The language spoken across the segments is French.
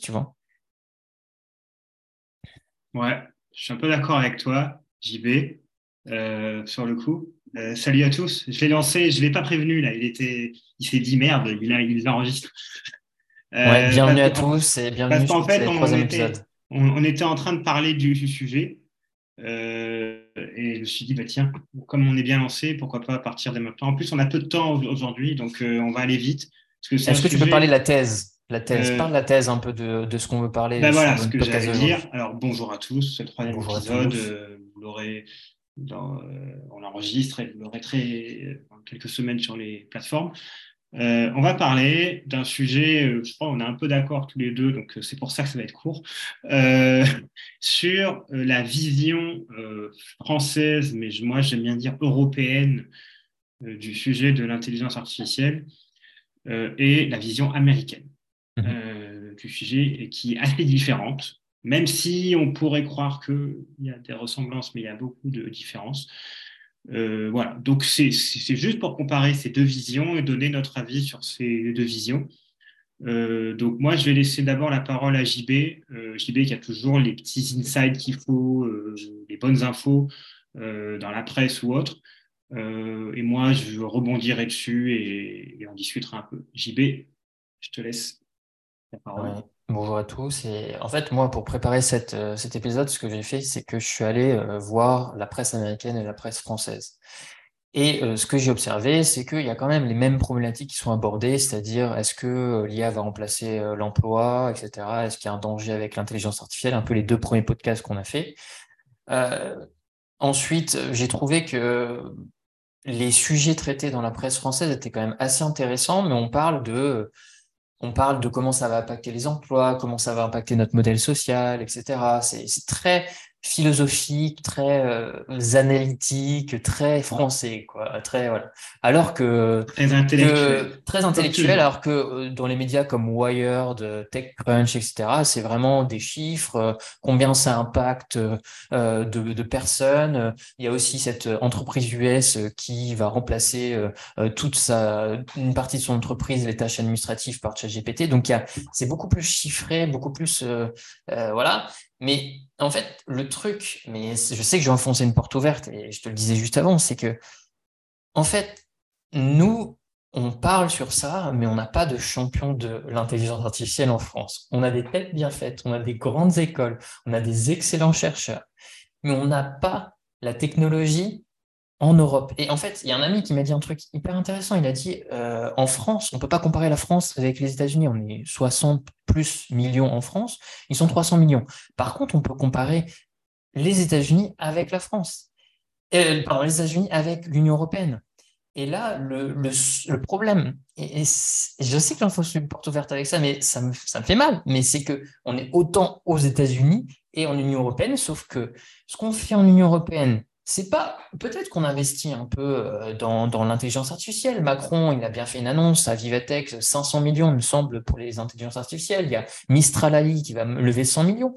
tu vois. Ouais, je suis un peu d'accord avec toi, JB, euh, sur le coup. Euh, salut à tous. Je l'ai lancé, je ne l'ai pas prévenu là. Il était, il s'est dit merde, il, a, il l'enregistre. Euh, bienvenue à tous et bienvenue sur fait, on, était, On, était en train de parler du, sujet et je me suis dit bah tiens, comme on est bien lancé, pourquoi pas partir dès maintenant. En plus, on a peu de temps aujourd'hui, donc on va aller vite. Est-ce que tu peux parler de la thèse? La thèse, parle de la thèse un peu de, de ce qu'on veut parler. Ben voilà ce que j'allais dire. Alors bonjour à tous, c'est le troisième épisode. vous l'aurez euh, on l'enregistre et vous l'aurez très dans quelques semaines sur les plateformes. Euh, on va parler d'un sujet, euh, je crois on est un peu d'accord tous les deux, donc c'est pour ça que ça va être court, sur la vision française, mais moi j'aime bien dire européenne, du sujet de l'intelligence artificielle et la vision américaine du sujet qui est assez différente même si on pourrait croire qu'il y a des ressemblances, mais il y a beaucoup de différences. Euh, voilà, donc c'est juste pour comparer ces deux visions et donner notre avis sur ces deux visions. Euh, donc moi, je vais laisser d'abord la parole à JB, euh, JB qui a toujours les petits insights qu'il faut, les bonnes infos dans la presse ou autre. et moi, je rebondirai dessus et, on discutera un peu. JB, je te laisse parole. Bonjour à tous. En fait, moi, pour préparer euh, cet épisode, ce que j'ai fait, c'est que je suis allé euh, voir la presse américaine et la presse française. Et euh, ce que j'ai observé, c'est qu'il y a quand même les mêmes problématiques qui sont abordées, c'est-à-dire est-ce que l'IA va remplacer l'emploi, etc. Est-ce qu'il y a un danger avec l'intelligence artificielle, un peu les deux premiers podcasts qu'on a fait. ensuite, j'ai trouvé que les sujets traités dans la presse française étaient quand même assez intéressants, mais on parle de on parle de comment ça va impacter les emplois, comment ça va impacter notre modèle social, etc. C'est très philosophique, très euh, analytique, très français, quoi. Très voilà. Alors que très intellectuel, très intellectuel, alors que euh, dans les médias comme Wired, TechCrunch, etc., c'est vraiment des chiffres, euh, combien ça impacte de, de, personnes. Il y a aussi cette entreprise US qui va remplacer toute sa une partie de son entreprise, les tâches administratives par ChatGPT. Donc il y a c'est beaucoup plus chiffré, beaucoup plus voilà. Mais en fait, le truc, mais je sais que j'ai enfoncé une porte ouverte et je te le disais juste avant, c'est que, en fait, nous, on parle sur ça, mais on n'a pas de champion de l'intelligence artificielle en France. On a des têtes bien faites, on a des grandes écoles, on a des excellents chercheurs, mais on n'a pas la technologie en Europe. Et en fait, il y a un ami qui m'a dit un truc hyper intéressant. Il a dit euh, en France, on ne peut pas comparer la France avec les États-Unis. On est 60 plus millions en France, ils sont 300 millions. Par contre, on peut comparer les États-Unis avec la France. Euh, pardon, les États-Unis avec l'Union européenne. Et là, le, problème, et, je sais que j'enfonce une porte ouverte avec ça, mais ça me, ça me fait mal, mais c'est que on est autant aux États-Unis et en Union européenne, sauf que ce qu'on fait en Union européenne, c'est pas peut-être qu'on investit un peu euh, dans, l'intelligence artificielle. Macron, il a bien fait une annonce à Vivatech, 500 millions, il me semble, pour les intelligences artificielles. Il y a Mistral AI qui va lever 100 millions.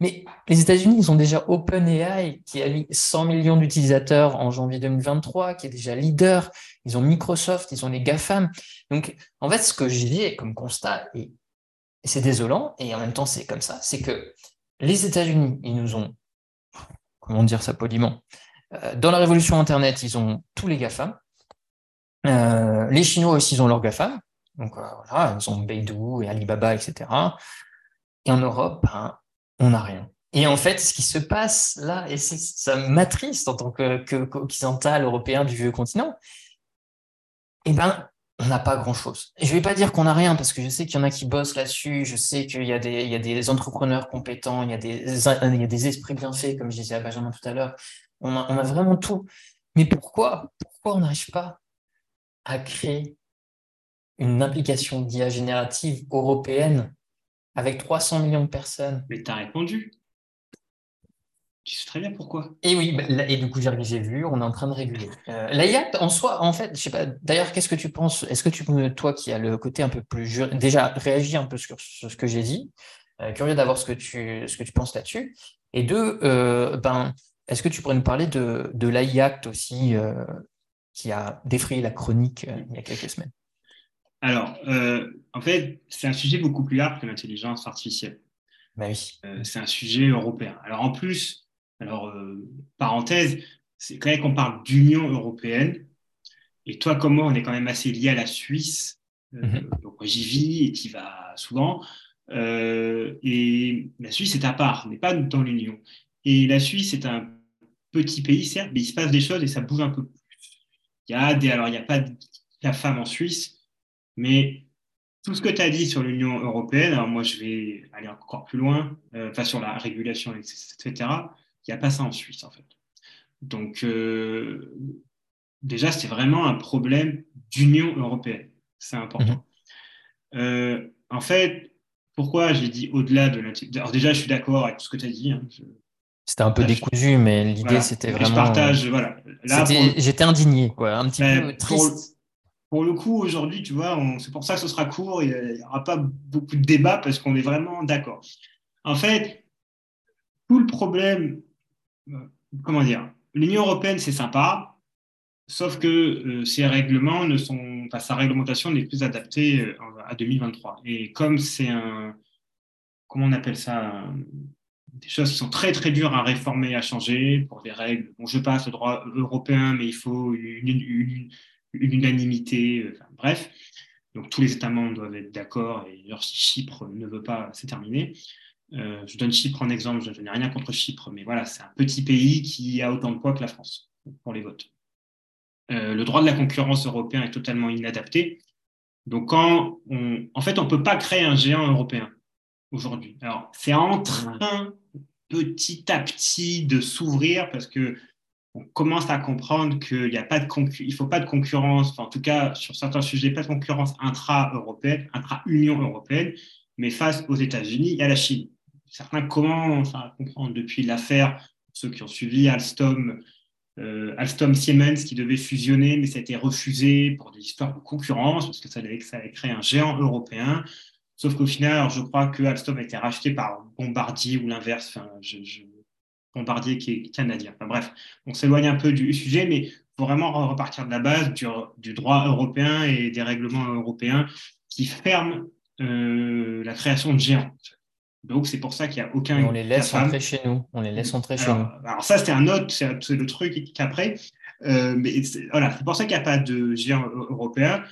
Mais les États-Unis, ils ont déjà OpenAI qui a 100 millions d'utilisateurs en janvier 2023, qui est déjà leader. Ils ont Microsoft, ils ont les GAFAM. Donc, en fait, ce que j'ai comme constat, et c'est désolant, et en même temps, c'est comme ça, c'est que les États-Unis, ils nous ont, comment dire ça poliment, euh, dans la révolution Internet, ils ont tous les GAFAM. Euh, les Chinois aussi, ils ont leurs GAFAM. Donc euh, voilà, ils ont Beidou et Alibaba, etc. Et en Europe, ben, on n'a rien. Et en fait, ce qui se passe là, et ça m'attriste en tant qu'occidental européen du vieux continent, eh ben, on n'a pas grand-chose. Je ne vais pas dire qu'on n'a rien, parce que je sais qu'il y en a qui bossent là-dessus, je sais qu'il y, a des, entrepreneurs compétents, il y, a des, il y a des esprits bien faits, comme je disais à Benjamin tout à l'heure, on a, vraiment tout. Mais pourquoi Pourquoi on n'arrive pas à créer une application d'IA générative européenne avec 300 millions de personnes? Mais tu as répondu. Tu sais très bien pourquoi. Et oui, bah, et du coup, j'ai vu, on est en train de réguler. Euh, L'IA, en soi, en fait, je sais pas, d'ailleurs, qu'est-ce que tu penses Est-ce que tu peux, toi qui as le côté un peu plus. Déjà, réagir un peu sur, ce que j'ai dit. Euh, curieux d'avoir ce, que tu, ce que tu penses là-dessus. Et deux, euh, ben, est-ce que tu pourrais nous parler de, de l'AI Act aussi, euh, qui a défrayé la chronique il y a quelques semaines? Alors, en fait, c'est un sujet beaucoup plus large que l'intelligence artificielle. Bah oui. C'est un sujet européen. Alors, en plus, alors, parenthèse, c'est quand même qu'on parle d'Union européenne. Et toi, comme moi, on est quand même assez lié à la Suisse. Mhm. Donc, j'y vis et tu vas souvent. et la Suisse est à part, n'est pas dans l'Union. Et la Suisse est un petit pays, certes, mais il se passe des choses et ça bouge un peu plus. Il y a des, alors, il n'y a pas de la femme en Suisse, mais tout ce que tu as dit sur l'Union européenne, alors moi je vais aller encore plus loin, euh, enfin sur la régulation, etc., il n'y a pas ça en Suisse en fait. Donc euh, déjà, c'est vraiment un problème d'Union européenne. C'est important. Mhm. Euh, en fait, pourquoi j'ai dit au-delà de l'intégration Alors déjà, je suis d'accord avec tout ce que tu as dit. Hein. C'était un peu décousu, mais l'idée, c'était vraiment. Je partage, voilà. J'étais indigné, quoi, un petit peu triste. Pour, le coup, aujourd'hui, tu vois, c'est pour ça que ce sera court, il n'y aura pas beaucoup de débat parce qu'on est vraiment d'accord. En fait, tout le problème, euh, comment dire, l'Union européenne, c'est sympa, sauf que euh, ses règlements ne sont, enfin, sa réglementation n'est plus adaptée euh, à 2023. Et comme c'est un, comment on appelle ça, des choses qui sont très très dures à réformer, à changer pour des règles. Bon, je passe au droit européen, mais il faut une, unanimité. Euh, bref, donc tous les États membres doivent être d'accord. Et si Chypre ne veut pas, c'est terminé. Euh, je donne Chypre en exemple. Je, n'ai rien contre Chypre, mais voilà, c'est un petit pays qui a autant de poids que la France pour les votes. Euh, le droit de la concurrence européen est totalement inadapté. Donc, quand on, en fait, on ne peut pas créer un géant européen aujourd'hui. Alors, c'est en train petit à petit de s'ouvrir parce que on commence à comprendre qu'il n'y a pas de il faut pas de concurrence, en tout cas sur certains sujets, pas de concurrence intra-européenne, intra-Union européenne, mais face aux États-Unis et à la Chine. Certains commencent à comprendre depuis l'affaire, ceux qui ont suivi Alstom, euh, Alstom Siemens qui devait fusionner, mais ça a été refusé pour des histoires de concurrence, parce que ça allait, ça créer un géant européen. Sauf qu'au final, je crois que Alstom a été racheté par Bombardier ou l'inverse. Bombardier qui est canadien. Enfin, bref, on s'éloigne un peu du sujet, mais il faut vraiment repartir de la base du, droit européen et des règlements européens qui ferment euh, la création de géants. Donc, c'est pour ça qu'il n'y a aucun. on les laisse entrer chez nous. On les laisse entrer chez nous. Alors, ça, c'est un autre, c'est le truc qu'après. Euh, mais voilà, c'est pour ça qu'il n'y a pas de géant européen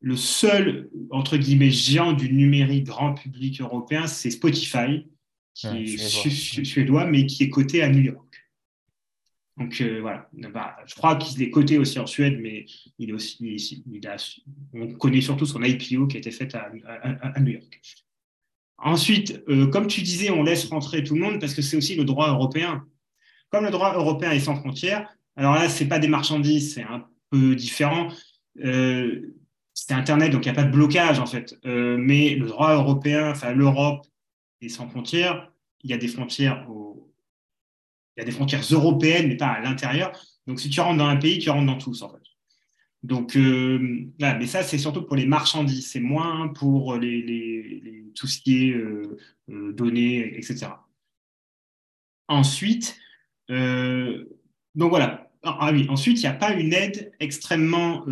le seul, entre guillemets, géant du numérique grand public européen, c'est Spotify, qui est suédois. mais qui est coté à New York. Donc euh, voilà, bah, je crois qu'il est coté aussi en Suède, mais il est aussi, on connaît surtout son IPO qui a été fait à, New York. Ensuite, euh, comme tu disais, on laisse rentrer tout le monde parce que c'est aussi le droit européen. Comme le droit européen est sans frontières, alors là, ce n'est pas des marchandises, c'est un peu différent. Euh, c'est Internet, donc il n'y a pas de blocage en fait. Euh, mais le droit européen, enfin l'Europe est sans frontières. Il y a des frontières, il y a des frontières européennes, mais pas à l'intérieur. Donc si tu rentres dans un pays, tu rentres dans tous en fait. Donc euh, mais ça c'est surtout pour les marchandises, c'est moins pour les, tout ce qui est euh, données, etc. Ensuite, donc voilà. Ah oui, ensuite il n'y a pas une aide extrêmement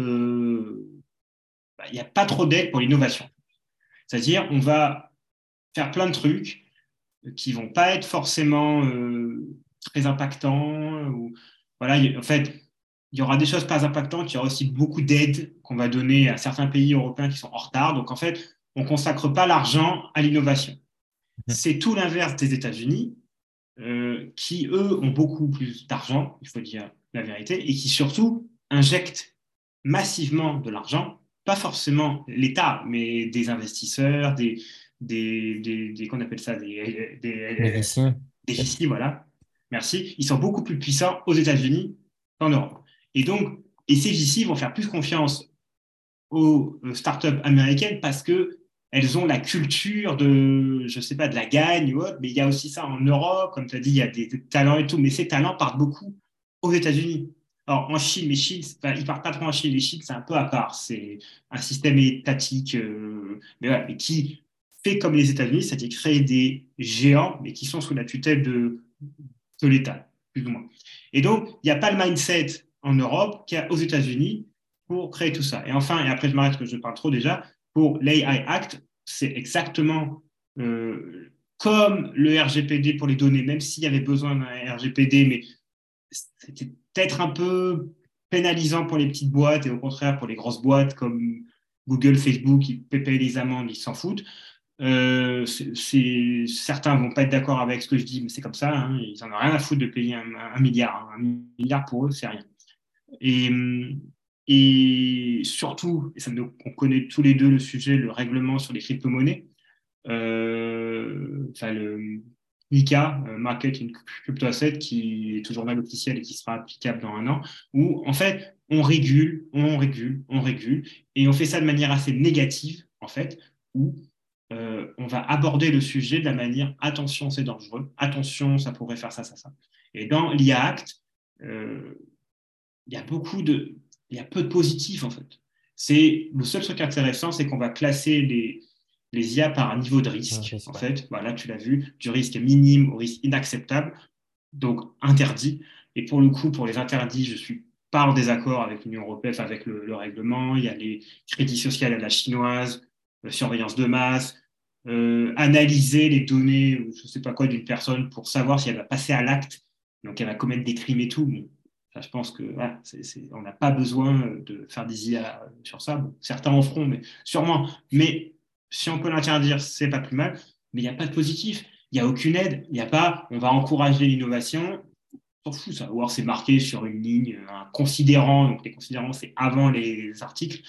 bah, il n'y a pas trop d'aide pour l'innovation. C'est-à-dire, on va faire plein de trucs qui vont pas être forcément euh, très impactants. Ou, voilà, en fait, il y aura des choses pas impactantes, il y aura aussi beaucoup d'aides qu'on va donner à certains pays européens qui sont en retard. Donc, en fait, on ne consacre pas l'argent à l'innovation. Mmh. C'est tout l'inverse des États-Unis, euh, qui, eux, ont beaucoup plus d'argent, il faut dire la vérité, et qui surtout injectent massivement de l'argent pas forcément l'État, mais des investisseurs, des, des, des, qu'on appelle ça, des, des, des voilà. Merci. Ils sont beaucoup plus puissants aux États-Unis qu'en Europe. Et donc, ces VC vont faire plus confiance aux startups américaines parce que elles ont la culture de, je sais pas, de la gagne ou autre, mais il y a aussi ça en Europe, comme tu as dit, il y a des talents et tout, mais ces talents partent beaucoup aux États-Unis. Alors, en Chine, mais Chine, enfin, ils partent pas trop en Chine. Les Chine, c'est un peu à part. C'est un système étatique, euh, mais, qui fait comme les États-Unis, c'est-à-dire créer des géants, mais qui sont sous la tutelle de, de l'État, plus ou moins. Et donc, il n'y a pas le mindset en Europe qu'il y a aux États-Unis, pour créer tout ça. Et enfin, et après je m'arrête que je parle trop déjà, pour l'AI Act, c'est exactement euh, comme le RGPD pour les données, même s'il y avait besoin d'un RGPD, mais c'était peut-être un peu pénalisant pour les petites boîtes et au contraire pour les grosses boîtes comme Google, Facebook, qui payent les amendes, ils s'en foutent. Euh, certains vont pas être d'accord avec ce que je dis, mais c'est comme ça. Hein, ils en ont rien à foutre de payer un, milliard. Hein. Un milliard pour eux, c'est rien. Et, surtout, et ça, on connaît tous les deux le sujet, le règlement sur les crypto-monnaies. Euh, enfin, le MICA, euh, Market in Crypto Asset, qui est au journal officiel et qui sera applicable dans un an, où en fait, on régule, on régule, on régule, et on fait ça de manière assez négative, en fait, où euh, on va aborder le sujet de la manière attention, c'est dangereux, attention, ça pourrait faire ça, ça, ça. Et dans l'IA Act, il y a beaucoup de, il y a peu de positifs en fait. C'est le seul truc intéressant, c'est qu'on va classer les, les IA par un niveau de risque. en fait, voilà, tu l'as vu, du risque minime au risque inacceptable, donc interdit. Et pour le coup, pour les interdits, je suis pas en désaccord avec l'Union européenne, avec le, règlement. Il y a les crédits sociaux à la chinoise, la surveillance de masse, euh, analyser les données, je ne sais pas quoi, d'une personne pour savoir si elle va passer à l'acte, donc elle va commettre des crimes et tout. Je pense que n'a pas besoin de faire des IA sur ça. certains en feront, mais sûrement. Mais si on peut l'interdire, c'est pas plus mal, mais il n'y a pas de positif. Il n'y a aucune aide. Il n'y a pas, on va encourager l'innovation. On s'en fout, ça. Ou c'est marqué sur une ligne, un considérant. Donc les considérants, c'est avant les articles,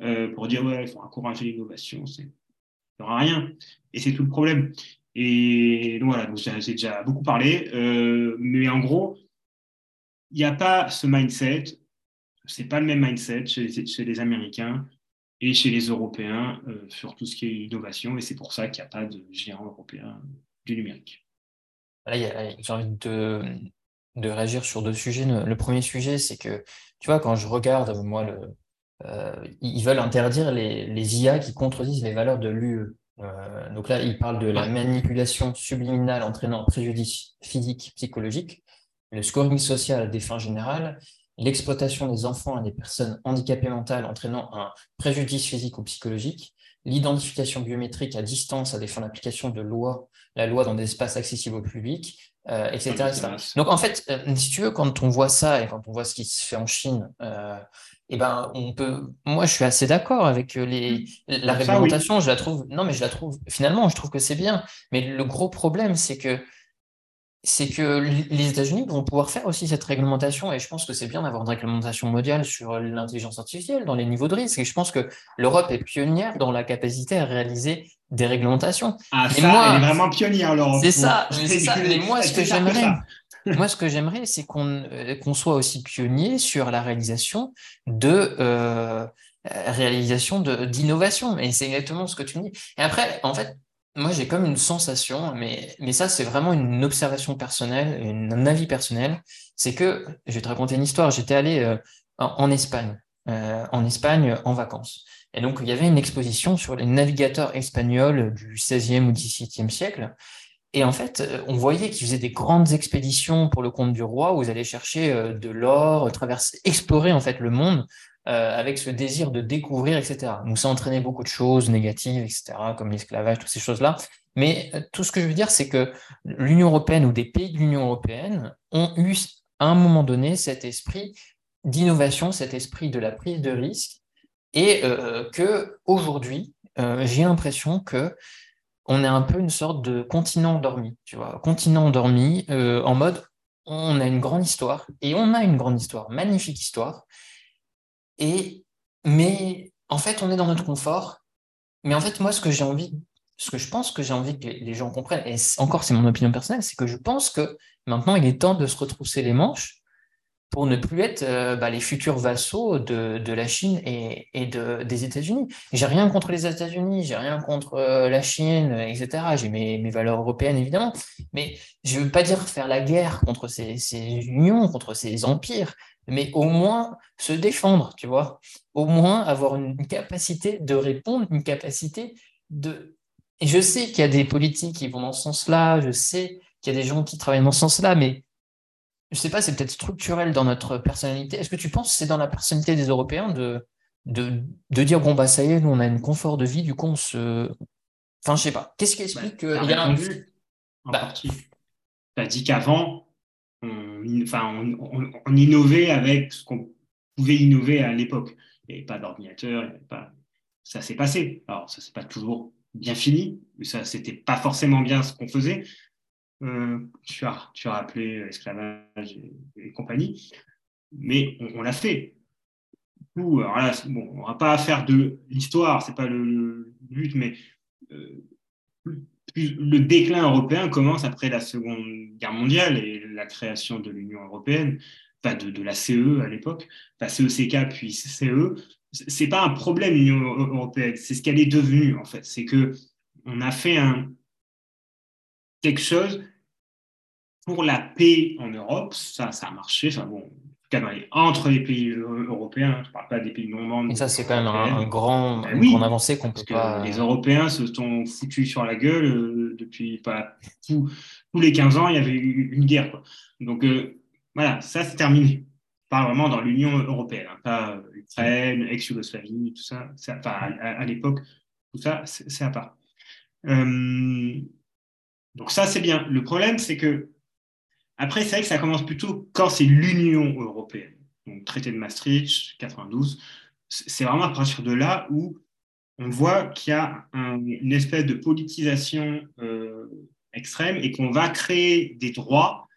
euh, pour dire, ouais, il faut encourager l'innovation. Il n'y aura rien. Et c'est tout le problème. Et donc voilà, j'ai déjà beaucoup parlé. Euh, mais en gros, il n'y a pas ce mindset. C'est pas le même mindset chez chez les Américains et chez les Européens euh, sur tout ce qui est innovation. Et c'est pour ça qu'il n'y a pas de géant européen du numérique. J'ai envie de, de, réagir sur deux sujets. Le premier sujet, c'est que, tu vois, quand je regarde, moi, le, euh, ils veulent interdire les, les, IA qui contredisent les valeurs de l'UE. Euh, donc là, ils parlent de la manipulation subliminale entraînant préjudice physique, psychologique, le scoring social à des fins générales l'exploitation des enfants à des personnes handicapées mentales entraînant un préjudice physique ou psychologique, l'identification biométrique à distance à des fins d'application de loi, la loi dans des espaces accessibles au public, euh, etc., Donc en fait, euh, si tu veux, quand on voit ça et quand on voit ce qui se fait en Chine, euh, eh ben, on peut. Moi, je suis assez d'accord avec les... Mmh. la réglementation. Je la trouve. Non, mais je la trouve. Finalement, je trouve que c'est bien. Mais le gros problème, c'est que c'est que les États-Unis vont pouvoir faire aussi cette réglementation, et je pense que c'est bien d'avoir une réglementation mondiale sur l'intelligence artificielle, dans les niveaux de risque, et je pense que l'Europe est pionnière dans la capacité à réaliser des réglementations. Ah, ça, moi, elle est vraiment pionnière, l'Europe. C'est ça, c'est ça, mais moi, ce que j'aimerais, moi, ce que j'aimerais, c'est qu'on euh, qu'on soit aussi pionnier sur la réalisation de... Euh, réalisation d'innovation, et c'est exactement ce que tu me dis. Et après, en fait, moi, j'ai comme une sensation, mais, mais ça, c'est vraiment une observation personnelle, un avis personnel. C'est que, je vais te raconter une histoire, j'étais allé euh, en, Espagne, euh, en Espagne en vacances. Et donc, il y avait une exposition sur les navigateurs espagnols du 16e ou 17e siècle. Et en fait, on voyait qu'ils faisaient des grandes expéditions pour le compte du roi où ils allaient chercher euh, de l'or, traverser, explorer en fait le monde euh, avec ce désir de découvrir, etc. Donc ça entraînait beaucoup de choses négatives, etc., comme l'esclavage, toutes ces choses-là. Mais euh, tout ce que je veux dire, c'est que l'Union européenne ou des pays de l'Union européenne ont eu à un moment donné cet esprit d'innovation, cet esprit de la prise de risque, et euh, que aujourd'hui, j'ai l'impression que on est un peu une sorte de continent endormi, tu vois, continent endormi en mode on a une grande histoire et on a une grande histoire, magnifique histoire, mais en fait, on est dans notre confort. Mais en fait, moi, ce que j'ai envie, ce que je pense que j'ai envie que les gens comprennent, et encore, c'est mon opinion personnelle, c'est que je pense que maintenant, il est temps de se retrousser les manches pour ne plus être euh, bah, les futurs vassaux de, la Chine et, de, des États-Unis. J'ai rien contre les États-Unis, j'ai rien contre euh, la Chine, etc. J'ai mes, valeurs européennes, évidemment. Mais je ne veux pas dire faire la guerre contre ces unions, contre ces empires, mais au moins se défendre, tu vois. Au moins avoir une capacité de répondre, une capacité de... Et je sais qu'il y a des politiques qui vont dans ce sens-là, je sais qu'il y a des gens qui travaillent dans ce sens-là, mais je sais pas, c'est peut-être structurel dans notre personnalité. Est-ce que tu penses que c'est dans la personnalité des Européens de, de, de, dire bon bah ça y est, nous on a un confort de vie, du coup on se. Enfin, je sais pas. Qu'est-ce qui explique bah, qu'il y a un. En bah. Tu as dit qu'avant, on, enfin, on, innovait avec ce qu'on pouvait innover à l'époque. Il n'y avait pas d'ordinateur, pas... ça s'est passé. Alors, ça s'est pas toujours bien fini, mais ça, c'était pas forcément bien ce qu'on faisait. Euh, tu, as, tu as rappelé l'esclavage et, compagnie, mais on, l'a fait. bon, on n'aura pas à faire de l'histoire, c'est pas le, but, mais euh, le déclin européen commence après la Seconde Guerre mondiale et la création de l'Union européenne, enfin de, de, la CE à l'époque, enfin CECK puis CE. C'est pas un problème l'Union européenne, c'est ce qu'elle est devenue en fait. C'est que on a fait un, quelque chose pour la paix en Europe, ça, ça a marché. Enfin, bon, entre les pays européens, je ne parle pas des pays non membres. Et ça, c'est quand même un, grand, ben une grande avancée qu'on peut pas. Les Européens se sont foutus sur la gueule euh, depuis pas tous les 15 ans, il y avait eu une guerre. Quoi. Donc euh, voilà, ça c'est terminé. Pas vraiment dans l'Union européenne, hein, pas euh, Ukraine, ex-Yougoslavie, tout ça. Enfin, à, l'époque, tout ça, c'est à part. donc ça, c'est bien. Le problème, c'est que après, c'est vrai que ça commence plutôt quand c'est l'Union européenne. Donc, traité de Maastricht, 92. C'est vraiment à partir de là où on voit qu'il y a une espèce de politisation euh, extrême et qu'on va créer des droits,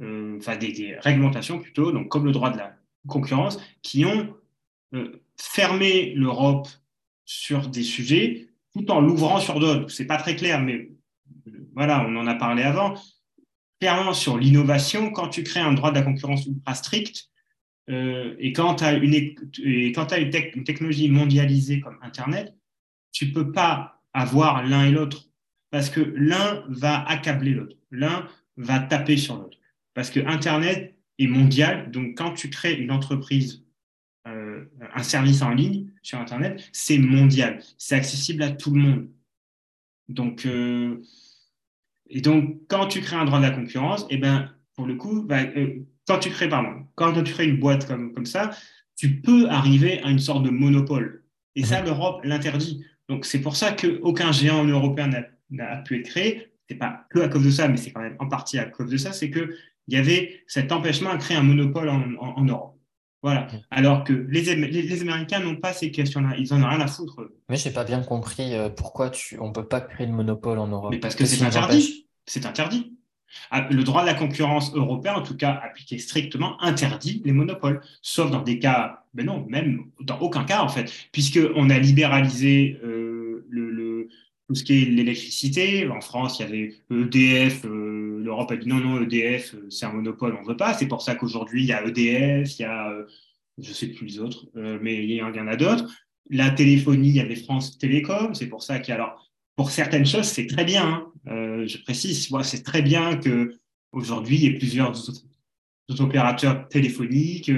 euh, enfin des, réglementations plutôt, donc comme le droit de la concurrence, qui ont euh, fermé l'Europe sur des sujets tout en l'ouvrant sur d'autres. C'est pas très clair, mais voilà, on en a parlé avant clairement sur l'innovation, quand tu crées un droit de la concurrence ultra strict, euh, et quand tu as, une, et quand as une, technologie mondialisée comme Internet, tu ne peux pas avoir l'un et l'autre, parce que l'un va accabler l'autre, l'un va taper sur l'autre. Parce que Internet est mondial, donc quand tu crées une entreprise, euh, un service en ligne sur Internet, c'est mondial, c'est accessible à tout le monde. Donc, euh, et donc, quand tu crées un droit de la concurrence, eh ben, pour le coup, bah, euh, quand tu crées, pardon, quand tu crées une boîte comme, comme ça, tu peux arriver à une sorte de monopole. Et ça, mhm. l'Europe l'interdit. Donc, c'est pour ça qu'aucun géant européen n'a pu être créé. C'est pas que à cause de ça, mais c'est quand même en partie à cause de ça. C'est qu'il y avait cet empêchement à créer un monopole en, en, Europe. Voilà. Alors que les, les, Américains n'ont pas ces questions-là. Ils en ont rien à foutre. Mais je n'ai pas bien compris euh, pourquoi tu... on ne peut pas créer de monopole en Europe. Mais parce que c'est interdit c'est interdit. Ah, le droit de la concurrence européen, en tout cas appliqué strictement, interdit les monopoles, sauf dans des cas, ben non, même dans aucun cas en fait, puisqu'on a libéralisé euh, le, tout ce qui est l'électricité. En France, il y avait EDF, euh, l'Europe a dit non, non, EDF, euh, c'est un monopole, on ne veut pas. C'est pour ça qu'aujourd'hui, il y a EDF, il y a, je ne sais plus les autres, mais il y en a d'autres. La téléphonie, il y avait France Télécom, c'est pour ça qu'il y a alors pour certaines choses, c'est très bien. Hein. Euh, je précise, c'est très bien que aujourd'hui il y ait plusieurs opérateurs téléphoniques.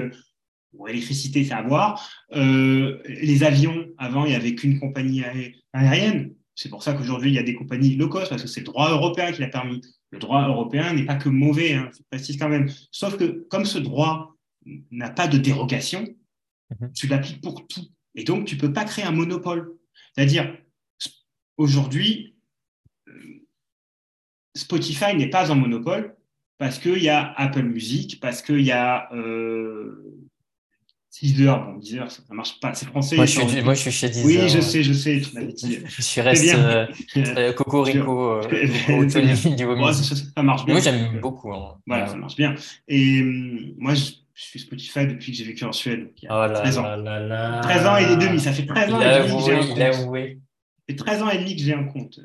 Bon, électricité, c'est à voir. Euh, les avions, avant, il n'y avait qu'une compagnie aérienne. C'est pour ça qu'aujourd'hui, il y a des compagnies low cost, parce que c'est le droit européen qui l'a permis. Le droit européen n'est pas que mauvais, hein, je précise quand même. Sauf que comme ce droit n'a pas de dérogation, mhm. tu l'appliques pour tout. Et donc, tu ne peux pas créer un monopole. C'est-à-dire, Aujourd'hui, Spotify n'est pas en monopole parce qu'il y a Apple Music, parce qu'il y a euh, Deezer. Bon, Deezer, ça ne marche pas, c'est français. Moi je, suis, moi, je suis chez Deezer. Oui, je sais, je sais, tu m'avais dit. Je suis resté euh, Cocorico euh, au ça, ça, marche bien. Moi, j'aime beaucoup. Hein. Voilà, ça marche bien. Et euh, moi, je, suis Spotify depuis que j'ai vécu en Suède. Il y a oh là 13 ans. Là là 13 ans et demi, ça fait 13 ans et demi. Il a avoué. 13 ans et demi que j'ai un compte.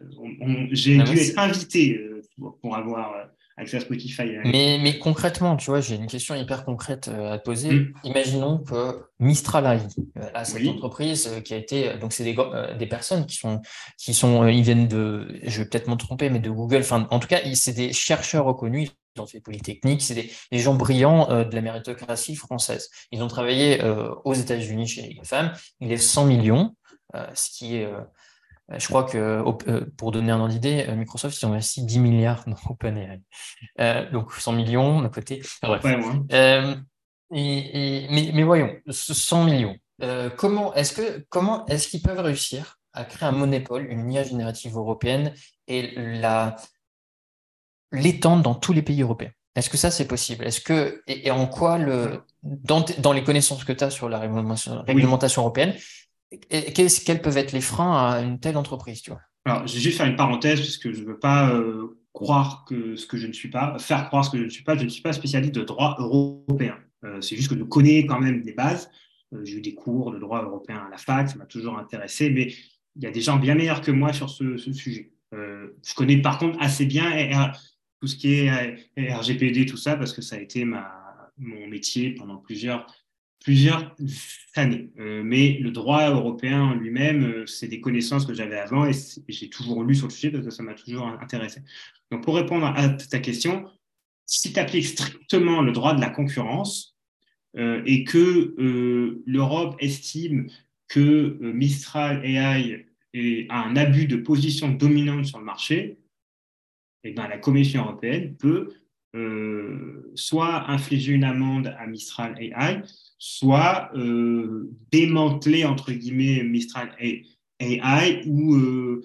J'ai ah dû être invité euh, pour, avoir euh, accès à Spotify. Mais, mais concrètement, tu vois, j'ai une question hyper concrète euh, à te poser. Mm. Imaginons que Mistral AI, cette entreprise qui a été, donc c'est des, des, personnes qui sont, qui sont, ils viennent de, je vais peut-être me tromper, mais de Google. Enfin, en tout cas, c'est des chercheurs reconnus. Ils ont fait Polytechnique, c'est des, gens brillants de la méritocratie française. Ils ont travaillé aux États-Unis chez les femmes. Il est 100 millions, ce qui est je crois que pour donner un ordre d'idée, Microsoft, ils ont investi 10 milliards dans OpenAI. donc 100 millions d'un côté. mais, voyons, 100 millions. comment est-ce que comment est-ce qu'ils peuvent réussir à créer un monopole, une IA générative européenne et la l'étendre dans tous les pays européens? Est-ce que ça c'est possible? Est-ce que et, en quoi le dans, dans, les connaissances que tu as sur la réglementation, européenne, quels peuvent être les freins à une telle entreprise Alors, je vais juste faire une parenthèse parce que je ne veux pas euh, croire que ce que je ne suis pas, faire croire ce que je ne suis pas. Je ne suis pas spécialiste de droit européen. Euh, c'est juste que je connais quand même des bases. Euh, j'ai eu des cours de droit européen à la fac, ça m'a toujours intéressé, mais il y a des gens bien meilleurs que moi sur ce, sujet. je connais par contre assez bien tout ce qui est RGPD, tout ça, parce que ça a été mon métier pendant plusieurs, plusieurs années. Euh, mais le droit européen lui-même, euh, c'est des connaissances que j'avais avant et j'ai toujours lu sur le sujet parce que ça m'a toujours intéressé. Donc, pour répondre à ta question, si tu appliques strictement le droit de la concurrence euh, et que l'Europe estime que Mistral AI a un abus de position dominante sur le marché, eh ben, la Commission européenne peut soit infliger une amende à Mistral AI, soit euh, démanteler, entre guillemets, Mistral AI, ou euh,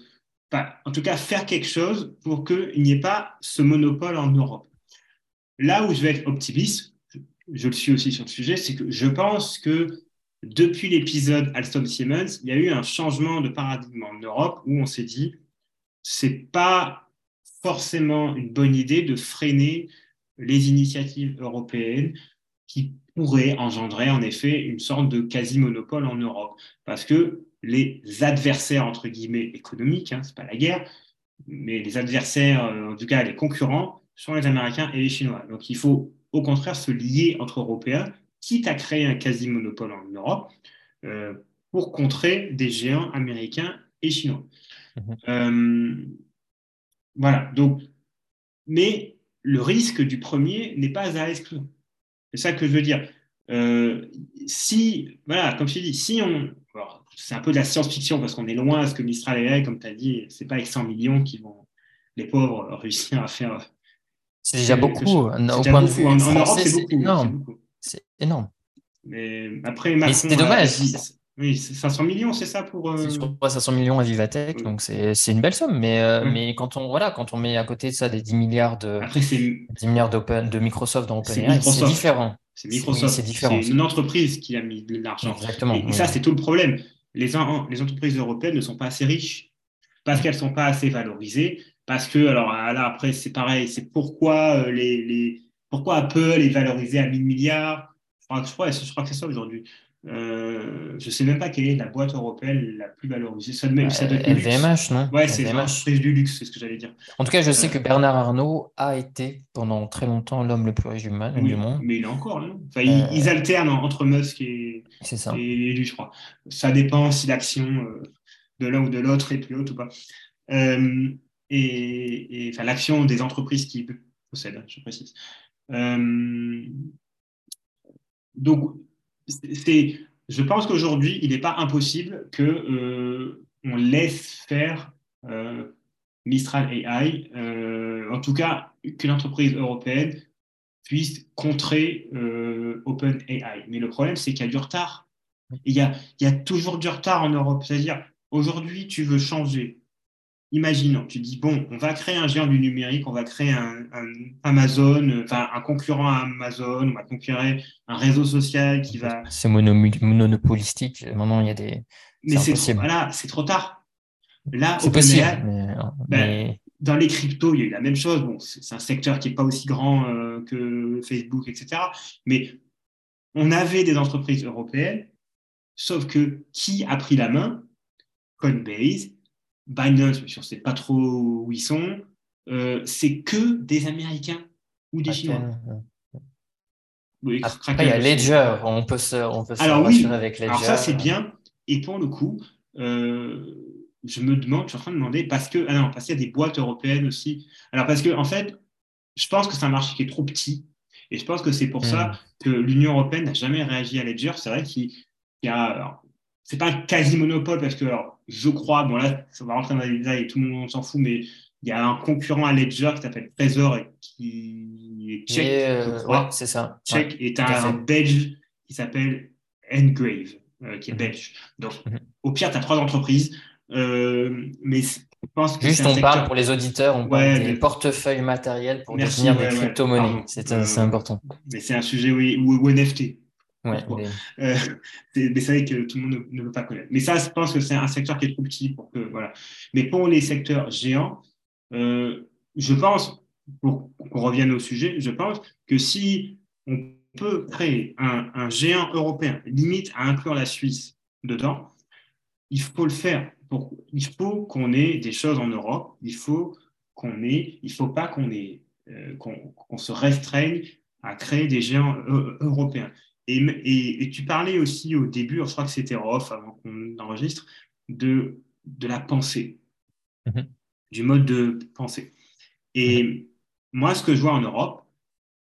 en tout cas faire quelque chose pour qu'il n'y ait pas ce monopole en Europe. Là où je vais être optimiste, je le suis aussi sur le sujet, c'est que je pense que depuis l'épisode Alstom Siemens, il y a eu un changement de paradigme en Europe où on s'est dit, c'est pas forcément une bonne idée de freiner les initiatives européennes qui pourraient engendrer en effet une sorte de quasi-monopole en Europe. Parce que les adversaires, entre guillemets, économiques, hein, ce n'est pas la guerre, mais les adversaires, euh, en tout cas les concurrents, sont les Américains et les Chinois. Donc il faut au contraire se lier entre Européens, quitte à créer un quasi-monopole en Europe, euh, pour contrer des géants américains et chinois. Mmh euh, voilà, donc, mais le risque du premier n'est pas à exclure. C'est ça que je veux dire. Euh, si, voilà, comme je t'ai dit, si on. C'est un peu de la science-fiction parce qu'on est loin à ce que Mistral AI, comme tu as dit, c'est pas avec 100 millions qui vont, les pauvres, réussir à faire. C'est déjà beaucoup. Au point de vue en, Europe, c'est beaucoup. Énorme. C'est énorme. Mais après, Macron, c'était dommage. Oui, 500 millions, c'est ça pour. Euh... C'est 500 millions à Vivatech, donc c'est une belle somme. Mais, euh, mais quand, on, voilà, quand on met à côté de ça des 10 milliards de, Après, 10 milliards de Microsoft dans OpenAI, c'est différent. C'est Microsoft. C'est différent. C'est une entreprise qui a mis de l'argent. Exactement. Et, ça, c'est tout le problème. Les, les entreprises européennes ne sont pas assez riches parce qu'elles ne sont pas assez valorisées. Parce que, alors là, après, c'est pareil. C'est pourquoi, euh, les, les, pourquoi Apple est valorisé à 1000 milliards? Je crois, je crois que c'est ça aujourd'hui. Euh, je ne sais même pas quelle est la boîte européenne la plus valorisée. Ça, même, ça LVMH, non? Ouais, c'est du luxe, c'est ce que j'allais dire. En tout cas, je sais euh, que Bernard Arnault a été pendant très longtemps l'homme le plus riche du, monde. Mais il est encore là. Enfin, euh, ils, alternent entre Musk et, ça. et, lui, je crois. Ça dépend si l'action de l'un ou de l'autre est plus haute ou pas. et, et enfin, l'action des entreprises qui possèdent, je précise. donc, je pense qu'aujourd'hui, il n'est pas impossible que euh, on laisse faire euh, Mistral AI, euh, en tout cas qu'une entreprise européenne puisse contrer Open AI. Mais le problème, c'est qu'il y a du retard. Il y a, il y a toujours du retard en Europe. C'est-à-dire, aujourd'hui, tu veux changer imaginons, tu dis, bon, on va créer un géant du numérique, on va créer un, Amazon, enfin un concurrent à Amazon, on va conquérir un réseau social qui va... C'est monopolistique, maintenant il y a des... Mais c'est voilà, c'est trop tard. Là, c'est possible. Ben, dans les cryptos, il y a eu la même chose. Bon, c'est un secteur qui n'est pas aussi grand euh, que Facebook, etc. Mais on avait des entreprises européennes, sauf que qui a pris la main? Coinbase, Binance, je ne sais pas trop où ils sont, euh, c'est que des Américains ou des Chinois. Après, il y a Ledger, on peut se, on peut alors, oui, avec Ledger. Alors ça, c'est bien. Et pour le coup, euh, je me demande, je suis en train de demander, parce que, ah non, parce qu'il y a des boîtes européennes aussi. Alors parce que, en fait, je pense que c'est un marché qui est trop petit. Et je pense que c'est pour ça hmm. que l'Union européenne n'a jamais réagi à Ledger. C'est vrai qu'il y a, c'est pas un quasi monopole parce que alors, je crois, bon là, ça va rentrer dans les détails et tout le monde s'en fout, mais il y a un concurrent à Ledger qui s'appelle Trezor et qui est tchèque. Euh, c'est ça. Tchèque et tu as un belge qui s'appelle Engrave, euh, qui est mhm. belge. Donc, mhm. au pire, tu as trois entreprises. Euh, mais je pense que Juste, on parle pour les auditeurs, on parle des portefeuilles matériels pour définir des crypto-monnaies. C'est important. Mais c'est un sujet, oui, ou NFT. Ouais, mais... Euh, vrai que tout le monde ne, veut pas connaître. Mais ça, je pense que c'est un secteur qui est trop petit pour que voilà. Mais pour les secteurs géants, euh, je pense, pour qu'on revienne au sujet, je pense que si on peut créer un, géant européen, limite à inclure la Suisse dedans, il faut le faire. Pour, il faut qu'on ait des choses en Europe. Il faut qu'on ait, il faut pas qu'on ait, euh, qu'on se restreigne à créer des géants européens. Et, tu parlais aussi au début, je crois que c'était off avant qu'on enregistre, de, de la pensée, mhm. du mode de pensée. Et moi, ce que je vois en Europe,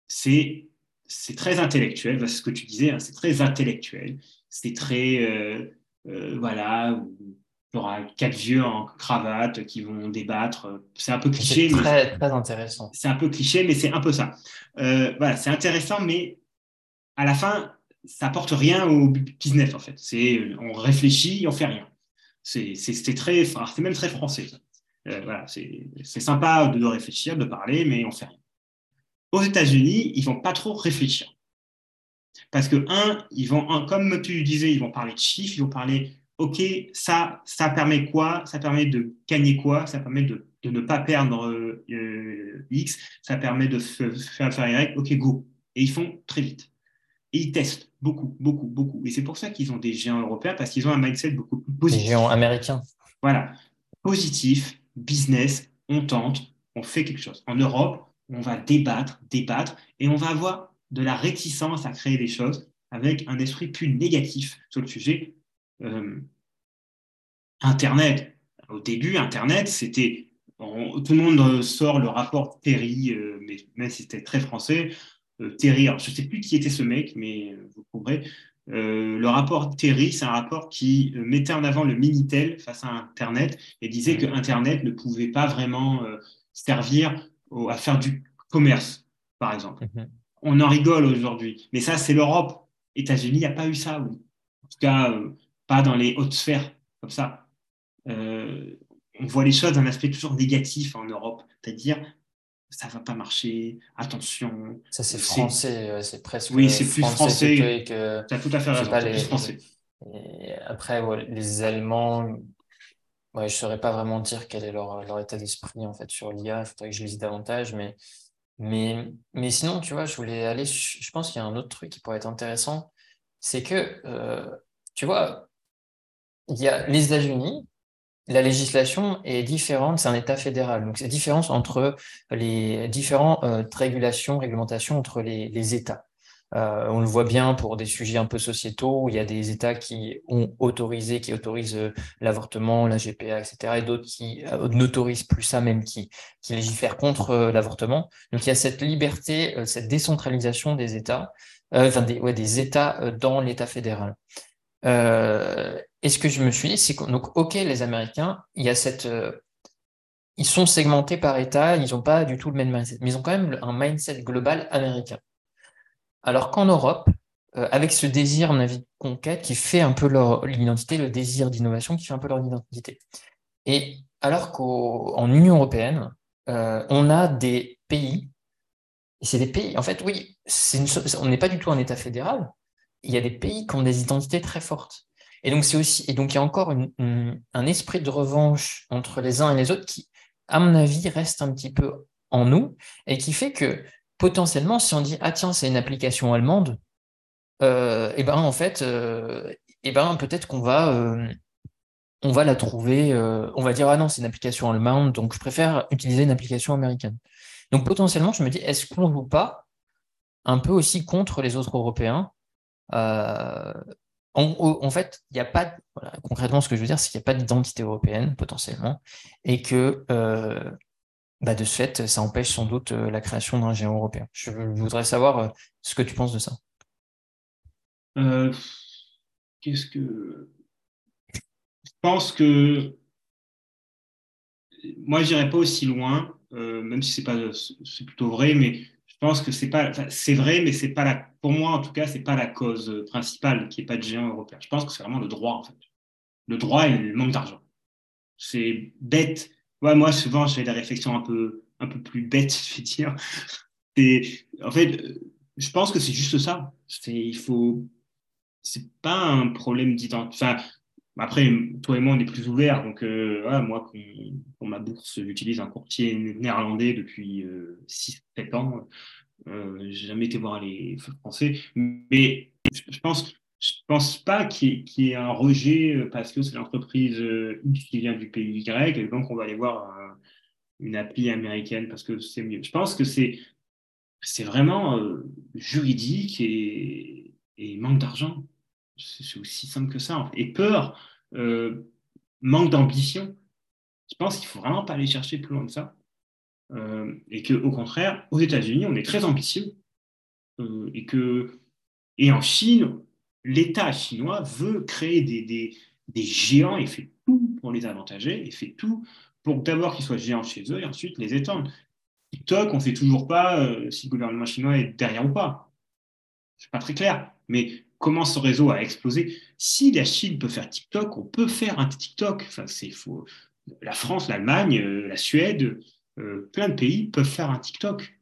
c'est c'est très intellectuel, c'est ce que tu disais, hein, c'est très intellectuel, c'est très, euh, euh, voilà, il y aura quatre vieux en cravate qui vont débattre, c'est un peu cliché. C'est très, très intéressant. C'est un peu cliché, mais c'est un peu ça. Euh, voilà, c'est intéressant, mais à la fin, ça apporte rien au business en fait. C'est on réfléchit, on fait rien. C'est très, c'est même très français. Euh, voilà, c'est sympa de réfléchir, de parler, mais on fait rien. Aux États-Unis, ils vont pas trop réfléchir parce que un, ils vont, comme tu disais, ils vont parler de chiffres, ils vont parler, ok, ça, ça permet quoi? Ça permet de gagner quoi? Ça permet de, ne pas perdre euh, X, ça permet de faire, faire Y, ok, go. Et ils font très vite. Et ils testent beaucoup, beaucoup, beaucoup. Et c'est pour ça qu'ils ont des géants européens, parce qu'ils ont un mindset beaucoup plus positif. Des géants américains. Voilà. Positif, business, on tente, on fait quelque chose. En Europe, on va débattre, débattre, et on va avoir de la réticence à créer des choses avec un esprit plus négatif sur le sujet. Euh, Internet. Au début, Internet, c'était. Tout le monde sort le rapport Terry, euh, mais même si c'était très français, euh, Terry, je ne sais plus qui était ce mec, mais euh, vous pourrez. Euh, le rapport Terry, c'est un rapport qui mettait en avant le Minitel face à Internet et disait que Internet ne pouvait pas vraiment servir à faire du commerce, par exemple. Mhm. On en rigole aujourd'hui, mais ça, c'est l'Europe. États-Unis, il n'y a pas eu ça. En tout cas, pas dans les hautes sphères comme ça. on voit les choses d'un aspect toujours négatif en Europe, c'est-à-dire ça va pas marcher, attention. Ça, c'est français, c'est presque. Oui, c'est plus français. Tu as tout à fait raison, c'est plus français. après, les Allemands, ouais, je ne saurais pas vraiment dire quel est leur, leur état d'esprit en fait, sur l'IA. Il faudrait que je lise davantage. Mais, mais, mais sinon, tu vois, je voulais aller. Je pense qu'il y a un autre truc qui pourrait être intéressant. C'est que, euh, tu vois, il y a les États-Unis, la législation est différente, c'est un État fédéral. Donc, c'est la différence entre les différentes euh, régulations, réglementations entre les, États. Euh, on le voit bien pour des sujets un peu sociétaux, où il y a des États qui ont autorisé, qui autorisent euh, l'avortement, la GPA, etc., et d'autres qui n'autorisent plus ça, même qui, qui légifèrent contre l'avortement. Donc il y a cette liberté, cette décentralisation des États, enfin des, ouais, des États dans l'État fédéral. Euh, et ce que je me suis dit, c'est que, donc, OK, les Américains, il y a cette. Euh, ils sont segmentés par État, ils n'ont pas du tout le même mindset, mais ils ont quand même un mindset global américain. Alors qu'en Europe, euh, avec ce désir, à mon avis, de conquête qui fait un peu leur identité, le désir d'innovation qui fait un peu leur identité. Et alors qu'en Union européenne, on a des pays, et c'est des pays, en fait, oui, on n'est pas du tout un État fédéral, il y a des pays qui ont des identités très fortes. Et donc, c'est aussi, et donc il y a encore un esprit de revanche entre les uns et les autres qui, à mon avis, reste un petit peu en nous et qui fait que potentiellement, si on dit ah tiens, c'est une application allemande, euh, et eh ben en fait, et euh, eh ben peut-être qu'on va euh, on va la trouver, on va dire ah non, c'est une application allemande, donc je préfère utiliser une application américaine. Donc potentiellement, je me dis est-ce qu'on joue pas un peu aussi contre les autres Européens euh, en, fait, il n'y a pas, concrètement, ce que je veux dire, c'est qu'il n'y a pas d'identité européenne potentiellement, et que euh, bah, de ce fait, ça empêche sans doute euh, la création d'un géant européen. Je voudrais savoir ce que tu penses de ça. Qu'est-ce que pense que moi, je n'irai pas aussi loin, même si c'est pas, c'est plutôt vrai, mais je pense que c'est pas, c'est vrai, mais c'est pas la, pour moi en tout cas, c'est pas la cause principale qui est pas de géant européen. Je pense que c'est vraiment le droit en fait, le droit et le manque d'argent. C'est bête. Moi souvent, j'ai des réflexions un peu, un peu plus bêtes, je vais dire. Et en fait, je pense que c'est juste ça. C'est, il faut, c'est pas un problème d'identité. Enfin, après, toi et moi, on est plus ouverts. Donc, euh, moi, pour, ma bourse, j'utilise un courtier néerlandais depuis 6-7 euh, ans. Euh, j'ai jamais été voir les français. Mais je pense, je pense pas qu'il y, ait un rejet parce que c'est l'entreprise qui vient du pays Y et donc on va aller voir une appli américaine parce que c'est mieux. Je pense que c'est c'est vraiment juridique et manque d'argent. C'est aussi simple que ça. Et peur, euh, manque d'ambition. Je pense qu'il ne faut vraiment pas aller chercher plus loin que ça. Euh, et qu'au contraire, aux États-Unis, on est très ambitieux. Euh, et, que, et en Chine, l'État chinois veut créer des, des, géants et fait tout pour les avantager et fait tout pour d'abord qu'ils soient géants chez eux et ensuite les étendre. TikTok, on ne sait toujours pas si le gouvernement chinois est derrière ou pas. Ce n'est pas très clair. Mais comment ce réseau a explosé. Si la Chine peut faire TikTok, on peut faire un TikTok. Enfin, c'est faux. La France, l'Allemagne, euh, la Suède, euh, plein de pays peuvent faire un TikTok.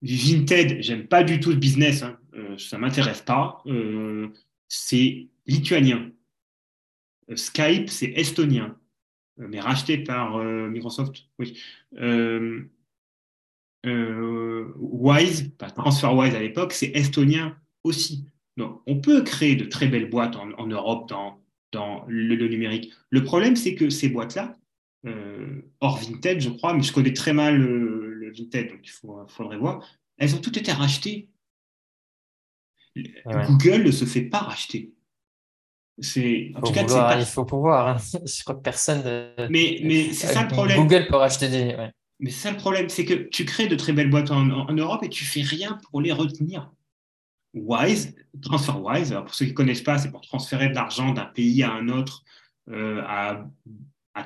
Vinted, j'aime pas du tout le business, hein. euh, ça m'intéresse pas. c'est lituanien. Skype, c'est estonien, mais racheté par Microsoft. Oui. Euh, Wise, TransferWise à l'époque, c'est estonien aussi. Donc, on peut créer de très belles boîtes en, Europe dans, dans le, numérique. Le problème, c'est que ces boîtes-là, euh, hors Vinted, je crois, mais je connais très mal le, Vinted, donc il faudrait voir, elles ont toutes été rachetées. Google ne se fait pas racheter. C'est en tout cas, il faut pouvoir. Hein. Je crois que personne. Mais, mais c'est ça le problème. Google peut racheter des. Mais c'est ça le problème, c'est que tu crées de très belles boîtes en, Europe et tu fais rien pour les retenir. Wise, TransferWise, pour ceux qui ne connaissent pas, c'est pour transférer de l'argent d'un pays à un autre euh, à,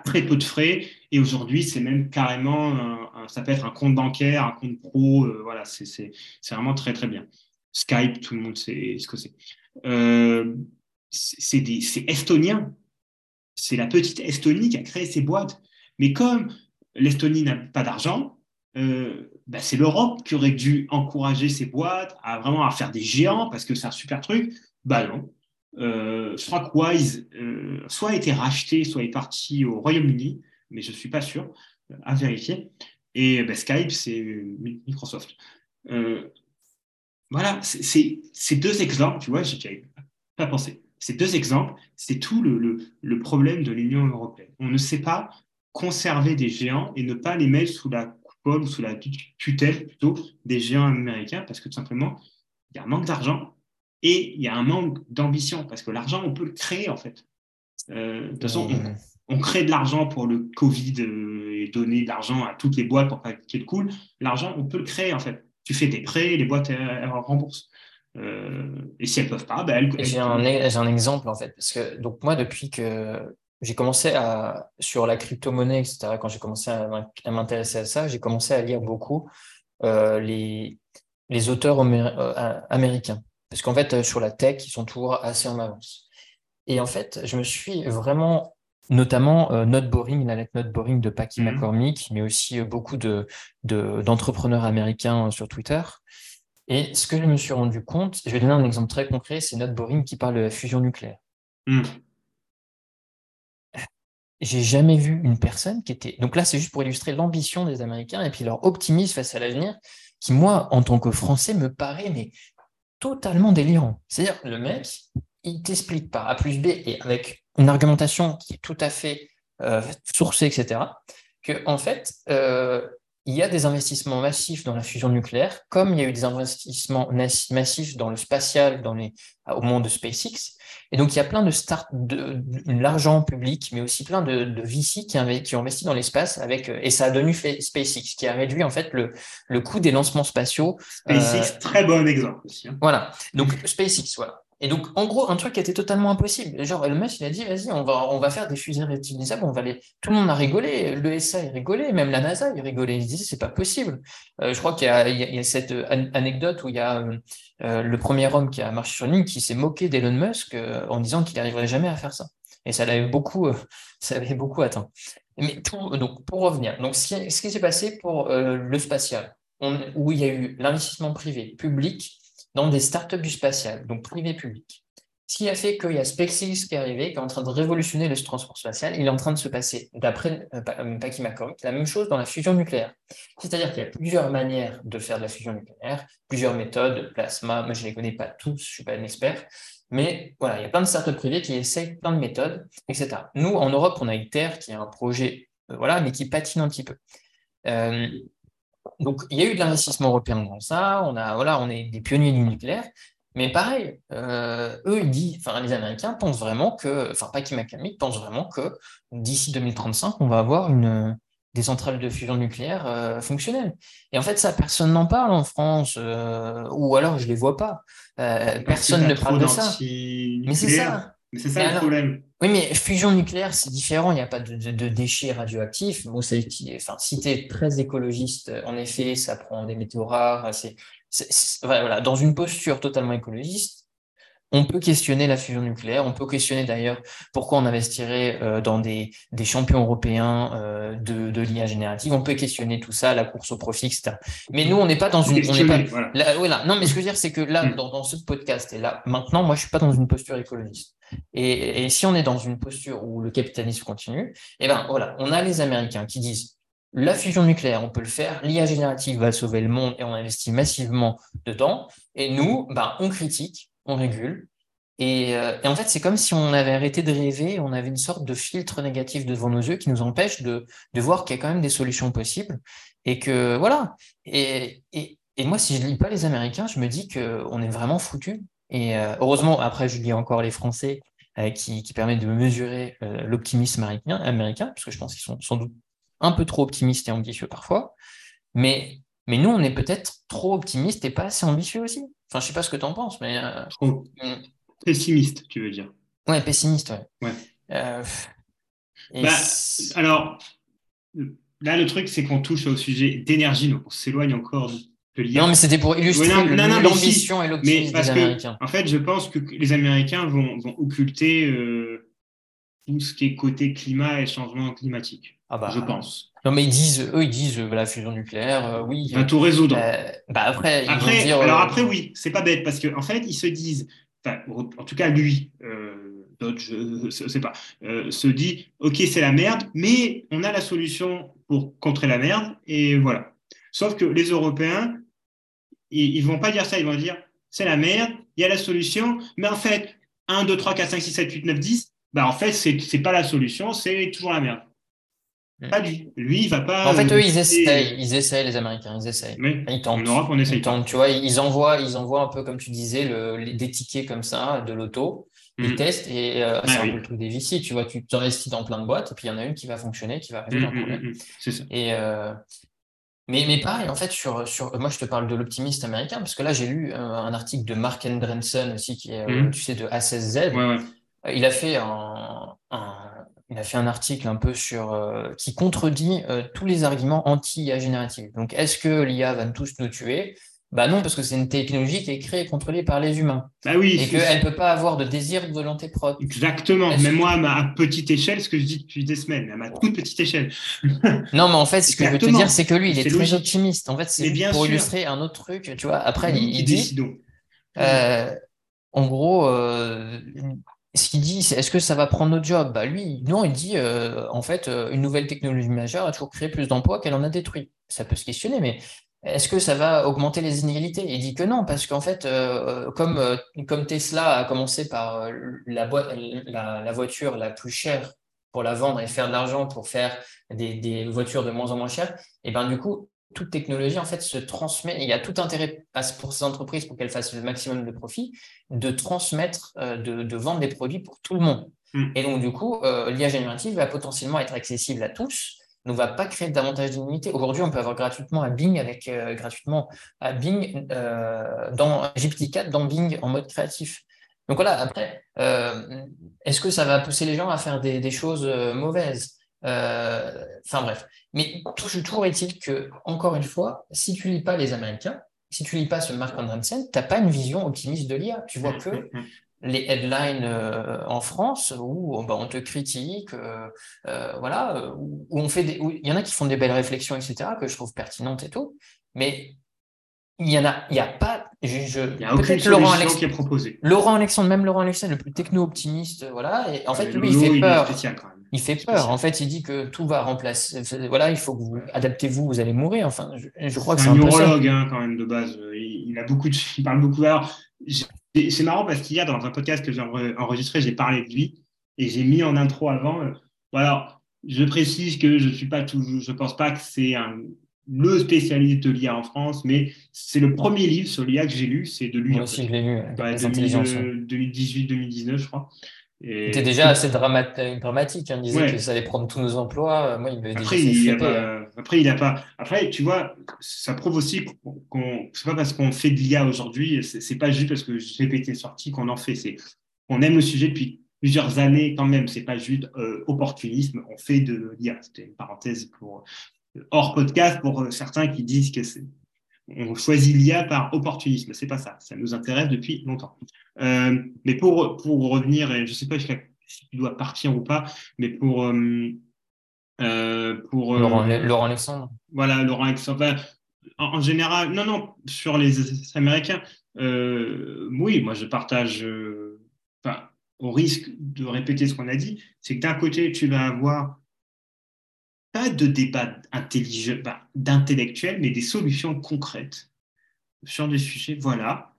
très peu de frais. Et aujourd'hui, c'est même carrément, ça peut être un compte bancaire, un compte pro. Euh, voilà, c'est vraiment très très bien. Skype, tout le monde sait ce que c'est. Euh, c'est estonien. C'est la petite Estonie qui a créé ces boîtes. Mais comme l'Estonie n'a pas d'argent, euh, bah, c'est l'Europe qui aurait dû encourager ces boîtes à vraiment à faire des géants parce que c'est un super truc. Bah non. Euh, euh, soit a été racheté, soit est parti au Royaume-Uni, mais je ne suis pas sûr, à vérifier. Et bah, Skype, c'est Microsoft. voilà, c'est ces deux exemples, tu vois, j'ai pas pensé. Ces deux exemples, c'est tout le problème de l'Union européenne. On ne sait pas conserver des géants et ne pas les mettre sous la coupole ou sous la tutelle plutôt des géants américains parce que tout simplement, il y a un manque d'argent et il y a un manque d'ambition parce que l'argent, on peut le créer en fait. Euh, de toute façon, on, crée de l'argent pour le Covid euh, et donner de l'argent à toutes les boîtes pour pas qu'il cool. L'argent, on peut le créer en fait. Tu fais des prêts, les boîtes elles, remboursent. Euh, et si elles peuvent pas, ben elles, J'ai un, un, exemple en fait parce que donc moi depuis que j'ai commencé à, sur la crypto-monnaie, etc., quand j'ai commencé à, m'intéresser à ça, j'ai commencé à lire beaucoup euh, les, les auteurs euh, américains. Parce qu'en fait, euh, sur la tech, ils sont toujours assez en avance. Et en fait, je me suis vraiment, notamment Not Boring, la lettre Not Boring de Packy mm-hmm. McCormick, mais aussi beaucoup de, d'entrepreneurs américains sur Twitter. Et ce que je me suis rendu compte, je vais donner un exemple très concret, c'est Not Boring qui parle de la fusion nucléaire. Mm j'ai jamais vu une personne qui était. Donc là, c'est juste pour illustrer l'ambition des Américains et puis leur optimisme face à l'avenir, qui, moi, en tant que Français, me paraît mais totalement délirant. C'est-à-dire, le mec, il t'explique par A plus B et avec une argumentation qui est tout à fait euh, sourcée, etc., que en fait, euh, il y a des investissements massifs dans la fusion nucléaire, comme il y a eu des investissements massifs dans le spatial, dans les, au monde de SpaceX. Et donc, il y a plein de start, de, l'argent public, mais aussi plein de, de VC qui, qui ont investi dans l'espace avec, et ça a donné SpaceX, qui a réduit en fait le, le coût des lancements spatiaux. SpaceX, euh, très bon exemple aussi. Hein. Voilà. Donc, SpaceX, voilà. Et donc, en gros, un truc qui était totalement impossible. Genre, Elon Musk, il a dit, vas-y, on va, on va faire des fusées réutilisables, on va les... Tout le monde a rigolé, l'ESA, il rigolait, même la NASA, il rigolait. Il disait, c'est pas possible. Euh, je crois qu'il y, a cette anecdote où il y a euh, le premier homme qui a marché sur ligne qui s'est moqué d'Elon Musk euh, en disant qu'il n'arriverait jamais à faire ça. Et ça l'avait beaucoup, ça beaucoup atteint. Mais donc, pour revenir, donc, ce qui s'est passé pour le spatial, où il y a eu l'investissement privé, public, dans des startups du spatial, donc privé-public. Ce qui a fait qu'il y a SpaceX qui est arrivé, qui est en train de révolutionner le transport spatial. Il est en train de se passer, d'après euh, euh Paki la même chose dans la fusion nucléaire. C'est-à-dire qu'il y a plusieurs manières de faire de la fusion nucléaire, plusieurs méthodes, plasma, moi je ne les connais pas tous, je ne suis pas un expert, mais voilà, il y a plein de startups privées qui essayent plein de méthodes, etc. Nous, en Europe, on a ITER qui a un projet, euh, voilà, mais qui patine un petit peu. Euh, donc, il y a eu de l'investissement européen dans ça. On, a, voilà, on est des pionniers du nucléaire. Mais pareil, euh, eux, ils disent, enfin, les Américains pensent vraiment que, enfin, pas McCormick pense vraiment que d'ici 2035, on va avoir une, des centrales de fusion nucléaire euh, fonctionnelles. Et en fait, ça, personne n'en parle en France, euh, ou alors je ne les vois pas. personne ne parle de ça. Mais c'est ça. Mais c'est ça le problème. Oui, mais fusion nucléaire, c'est différent. Il n'y a pas de, déchets radioactifs. Bon, enfin, si tu très écologiste, en effet, ça prend des météos rares. C'est, voilà, dans une posture totalement écologiste, on peut questionner la fusion nucléaire, on peut questionner d'ailleurs pourquoi on investirait euh, dans des, champions européens euh, de, de l'IA générative, on peut questionner tout ça, la course au profit, etc. Mais nous, on n'est pas dans une... On pas, voilà. Non, mais ce que je veux dire, c'est que là, hmm. dans, dans, ce podcast, et là, maintenant, moi, je suis pas dans une posture écologiste. Et, si on est dans une posture où le capitalisme continue, eh ben voilà, on a les Américains qui disent la fusion nucléaire, on peut le faire, l'IA générative va sauver le monde et on investit massivement dedans. Et nous, ben, on critique, on régule. Et, euh, en fait, c'est comme si on avait arrêté de rêver, on avait une sorte de filtre négatif devant nos yeux qui nous empêche de, voir qu'il y a quand même des solutions possibles. Et que voilà. Et, moi, si je lis pas les Américains, je me dis qu'on est vraiment foutu. Et euh, heureusement, après, je lis encore les Français euh, qui, qui permettent de mesurer l'optimisme américain, américain, parce que je pense qu'ils sont sans doute un peu trop optimistes et ambitieux parfois. Mais, mais nous, on est peut-être trop optimistes et pas assez ambitieux aussi. Enfin, je sais pas ce que tu en penses, mais. trop pessimiste, tu veux dire. Ouais, pessimiste, ouais. Bah, alors, là, le truc, c'est qu'on touche au sujet d'énergie, donc on s'éloigne encore non, mais c'était pour illustrer l'ambition et l'optimisme des Américains. en fait, je pense que les Américains vont, vont occulter euh, tout ce qui est côté climat et changement climatique. Ah bah, je pense. Non, mais ils disent, eux, ils disent euh, la fusion nucléaire, euh, oui. Va tout résoudre. bah après, après alors après, oui, c'est pas bête parce qu'en en fait, ils se disent, en tout cas, lui, d'autres, je ne sais pas, se dit, OK, c'est la merde, mais on a la solution pour contrer la merde, et voilà. Sauf que les Européens, ils ne vont pas dire ça, ils vont dire c'est la merde, il y a la solution, mais en fait, 1, 2, 3, 4, 5, 6, 7, 8, 9, 10, bah en fait, ce n'est pas la solution, c'est toujours la merde. Hmm. Pas du Lui, il va pas. En fait, eux, ils essayent, ils essayent, les Américains, ils essayent. Mais ils tentent. En Europe, on essaye. Ils tentent, tu vois, ils envoient, ils envoient un peu, comme tu disais, le, des tickets comme ça, de l'auto. Ils hmm. testent et euh, c'est un peu le truc des VC. Tu vois, tu t'investis dans plein de boîtes et puis il y en a une qui va fonctionner, qui va résoudre un problème. c'est ça. Et, euh, mais, mais pareil, en fait, sur, sur, moi, je te parle de l'optimiste américain, parce que là, j'ai lu euh, un, article de Mark Andrensen aussi, qui est, euh, tu sais, de A16Z. Euh, il, a fait un, il a fait un article un peu sur qui contredit tous les arguments anti-IA générative. Donc, est-ce que l'IA va tous nous tuer? Bah non, parce que c'est une technologie qui est créée et contrôlée par les humains. Bah oui, et qu'elle ne peut pas avoir de désir de volonté propre. Exactement. Mais moi, à ma petite échelle, ce que je dis depuis des semaines, à ma toute petite échelle. non, mais en fait, ce que je veux te dire, c'est que lui, il est, très optimiste. En fait, c'est pour illustrer un autre truc. Tu vois, après, il, dit. Euh, en gros, euh, ce qu'il dit, c'est est-ce que ça va prendre notre job? Bah, Lui, non, il dit euh, en fait, une nouvelle technologie majeure a toujours créé plus d'emplois qu'elle en a détruit. Ça peut se questionner, mais est-ce que ça va augmenter les inégalités? Il dit que non, parce qu'en fait, euh, comme, euh, Tesla a commencé par euh, la, voiture la plus chère pour la vendre et faire de l'argent pour faire des, voitures de moins en moins chères, et ben du coup, toute technologie en fait se transmet. il y a tout intérêt pour ces entreprises pour qu'elles fassent le maximum de profit, de transmettre, de, vendre des produits pour tout le monde. Hmm. Et donc du coup, l'IA générative va potentiellement être accessible à tous ne va pas créer davantage d'immunité. Aujourd'hui, on peut avoir gratuitement à Bing avec euh, gratuitement à Bing euh, dans GPT-4 dans Bing en mode créatif. Donc voilà, après, euh, est-ce que ça va pousser les gens à faire des, choses euh, mauvaises? Enfin bref. Mais toujours est-il que, encore une fois, si tu lis pas les Américains, si tu lis pas ce Mark Andreessen, tu n'as pas une vision optimimiste de l'IA. Tu vois que les headlines en France où bah, on te critique, voilà, où, on fait des, il y en a qui font des belles réflexions, etc., que je trouve pertinentes et tout, mais il y en a, il y a pas. Je, il y a aucune Laurent Alexandre, qui est proposé. Laurent Alexandre, même Laurent Alexandre, le plus techno-optimiste, voilà. Et en fait, lui, il fait peur. Il, fait peur. En fait, il dit que tout va remplacer. Voilà, il faut que vous adaptez-vous, vous allez mourir. Enfin, je, crois que c'est un, neurologue hein, quand même de base. Il, a beaucoup, de, il parle beaucoup. Alors, c'est marrant parce qu'il y a dans un podcast que j'ai enregistré, j'ai parlé de lui et j'ai mis en intro avant. Euh, voilà, je précise que je suis pas toujours, je pense pas que c'est un le spécialiste de l'IA en France, mais c'est le premier livre sur l'IA que j'ai lu, c'est de lui. Moi aussi, je l'ai lu. 2018-2019, je crois. C'était déjà assez dramatique. Hein. Il disait que ça allait prendre tous nos emplois. Moi, il après, hein. après, il n'a pas. Après, tu vois, ça prouve aussi qu'on. C'est pas parce qu'on fait de l'IA aujourd'hui, c'est pas juste parce que GPT est sorti qu'on en fait. C'est on aime le sujet depuis plusieurs années quand même. C'est pas juste euh, opportunisme. On fait de l'IA. C'était une parenthèse pour hors podcast pour euh, certains qui disent que c'est on choisit l'IA par opportunisme. C'est pas ça. Ça nous intéresse depuis longtemps. Euh, mais pour, pour revenir, et je sais pas si tu dois partir ou pas, mais pour. Euh, pour Laurent, Alexandre. Voilà, Laurent Alexandre. En, général, non, non, sur les Américains, oui, moi je partage. Enfin, au risque de répéter ce qu'on a dit, c'est que d'un côté, tu vas avoir pas de débat d'intellectuel, mais des solutions concrètes sur des sujets. Voilà,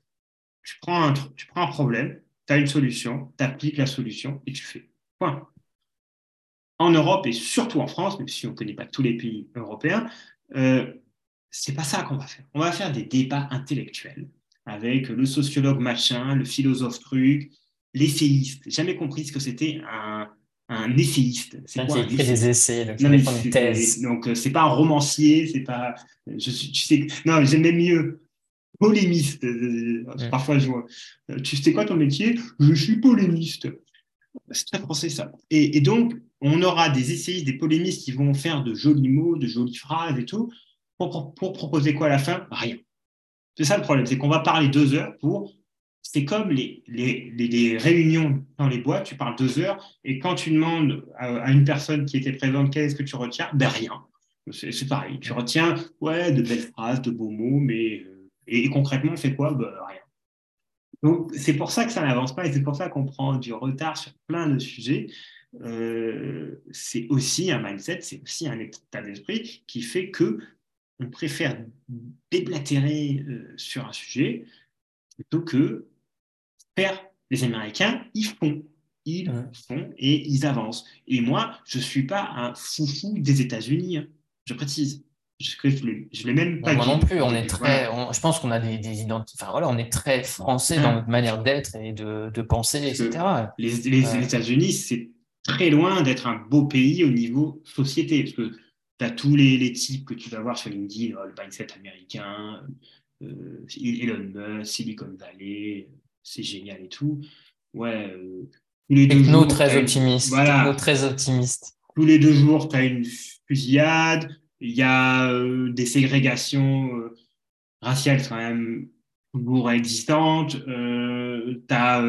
tu prends un, problème, tu as une solution, tu appliques la solution et tu fais. Point. En Europe et surtout en France, même si on ne connaît pas tous les pays européens, euh, c'est pas ça qu'on va faire. On va faire des débats intellectuels avec le sociologue machin, le philosophe truc, l'essayiste. Jamais compris ce que c'était un, un essayiste. C'est quoi écrit des essais, donc non, une thèse. Donc euh, c'est pas un romancier, c'est pas. Je suis, tu sais, non, j'aime même mieux polémiste. Euh, parfois je vois. Euh, tu sais quoi ton métier? Je suis polémiste. C'est très français ça. Et, donc on aura des essayistes, des polémistes qui vont faire de jolis mots, de jolies phrases et tout. Pour, pour proposer quoi à la fin? Rien. C'est ça le problème, c'est qu'on va parler deux heures pour c'est comme les, les, réunions dans les boîtes, tu parles deux heures, et quand tu demandes à, une personne qui était présente qu'est-ce que tu retiens, ben rien. C'est pareil, tu retiens ouais, de belles phrases, de beaux mots, mais euh, et, concrètement, on fait quoi? Ben, Rien. Donc, c'est pour ça que ça n'avance pas et c'est pour ça qu'on prend du retard sur plein de sujets. Euh, c'est aussi un mindset, c'est aussi un état d'esprit qui fait que on préfère déblatérer euh, sur un sujet plutôt que faire les Américains, ils font. Ils font et ils avancent. Et moi, je ne suis pas un foufou des États-Unis, hein. je précise. Je, je l'ai même pas Moi non plus, on est très, je pense qu'on a des, des identités, enfin voilà, on est très français dans notre manière d'être et de, de penser, etc. Les, les, États-Unis, c'est très loin d'être un beau pays au niveau société, parce que tu as tous les, les, types que tu vas voir sur LinkedIn, oh, le mindset américain, euh, Elon Musk, Silicon Valley, c'est génial et tout. Ouais. Euh, les deux jours, très optimiste. Voilà. très optimiste. Tous les deux jours, tu as une fusillade. Il y a euh, des ségrégations euh, raciales quand même toujours existantes. tu as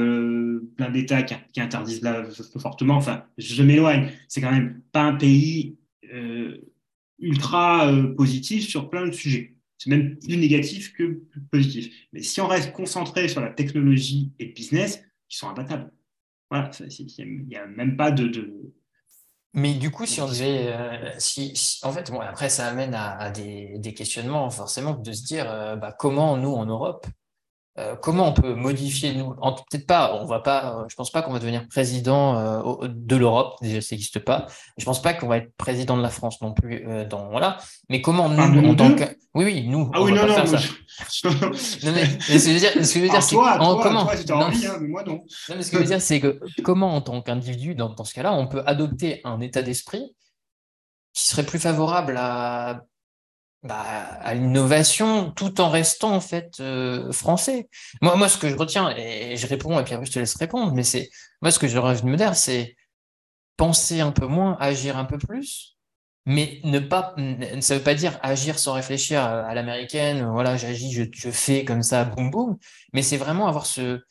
plein d'États qui, interdisent la fortement. Enfin, je m'éloigne. C'est quand même pas un pays ultra positif sur plein de sujets. C'est même plus négatif que positif. Mais si on reste concentré sur la technologie et le business, ils sont imbattables. Voilà, il n'y a, même pas de, Mais du coup, si on devait. Euh, si, en fait, bon, après, ça amène à, des, questionnements, forcément, de se dire euh, bah, comment nous, en Europe, euh, comment on peut modifier nous Peut-être pas, on va pas. Euh, je pense pas qu'on va devenir président euh, de l'Europe. Déjà, ça n'existe pas. Je pense pas qu'on va être président de la France non plus. dans voilà. Mais comment nous, en tant que oui, oui, nous. Ah oui, non, non, ça. non, mais, ce que je veux dire, ce que je veux dire, c'est toi, toi, comment toi, tu envie, hein, mais moi non. non mais ce que je veux dire, c'est que comment, en tant qu'individu, dans, dans ce cas-là, on peut adopter un état d'esprit qui serait plus favorable à bah, à l'innovation tout en restant en fait euh, français. Moi, moi, ce que je retiens, et je réponds, et puis après je te laisse répondre, mais c'est moi ce que j'aurais envie de me dire, c'est penser un peu moins, agir un peu plus, mais ne pas, ça veut pas dire agir sans réfléchir à, l'américaine, voilà, j'agis, je, je, fais comme ça, boum boum, mais c'est vraiment avoir ce,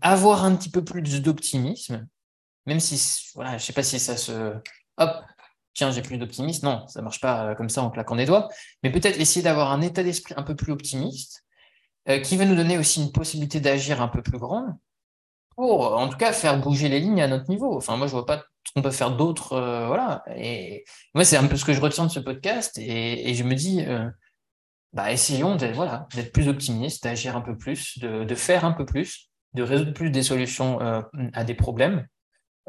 avoir un petit peu plus d'optimisme, même si, voilà, je sais pas si ça se, hop, tiens, j'ai plus d'optimisme. Non, ça marche pas euh, comme ça en claquant des doigts. Mais peut-être essayer d'avoir un état d'esprit un peu plus optimiste, euh, qui va nous donner aussi une possibilité d'agir un peu plus grande, pour en tout cas faire bouger les lignes à notre niveau. Enfin, moi, je vois pas ce qu'on peut faire d'autre. Euh, voilà. Et moi, c'est un peu ce que je retiens de ce podcast. Et, je me dis, bah, essayons d'être voilà, plus optimistes, d'agir un peu plus, de, faire un peu plus, de résoudre plus des solutions à des problèmes.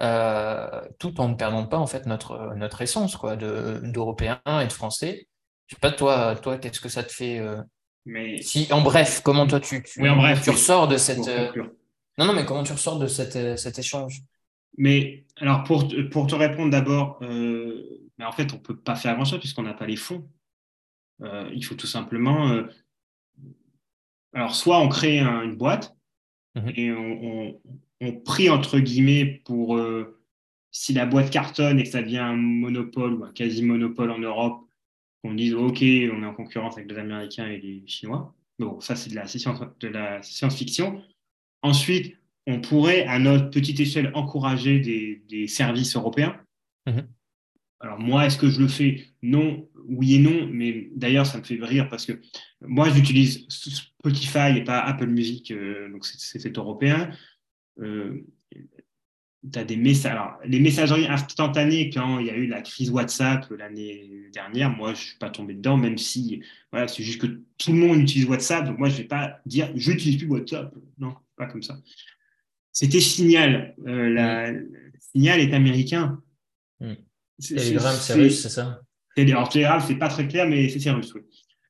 Euh, tout en ne perdant pas en fait notre, notre essence quoi, d'Européens et de Français. Je sais pas, toi, toi qu'est-ce que ça te fait euh, mais... si, En bref, comment toi tu, tu, en bref, tu ressors de cette. Euh, non, non, mais comment tu ressors de cette, cet échange? Mais alors, pour, pour te répondre d'abord, mais en fait, on ne peut pas faire grand-chose puisqu'on n'a pas les fonds. il faut tout simplement. alors, soit on crée une boîte mmh et on, on prie entre guillemets pour euh, si la boîte cartonne et que ça devient un monopole ou un quasi-monopole en Europe, qu'on dise OK, on est en concurrence avec les Américains et les Chinois. Bon, ça c'est de la science-fiction. Ensuite, on pourrait à notre petite échelle encourager des, services européens. Mm-hmm. Alors moi, est-ce que je le fais? Non, oui et non, mais d'ailleurs, ça me fait rire parce que moi, j'utilise Spotify et pas Apple Music, euh, donc c'est européen. Euh, tu as des messages. Alors, les messageries instantanées, quand il y a eu la crise WhatsApp l'année dernière, moi, je ne suis pas tombé dedans, même si voilà, c'est juste que tout le monde utilise WhatsApp. Donc, moi, je ne vais pas dire je n'utilise plus WhatsApp. Non, pas comme ça. C'était Signal. Euh, la, Signal est américain. Hmm. Telegram, c'est russe, c'est ça? Alors, Telegram, c'est pas très clair, mais c'est russe, oui.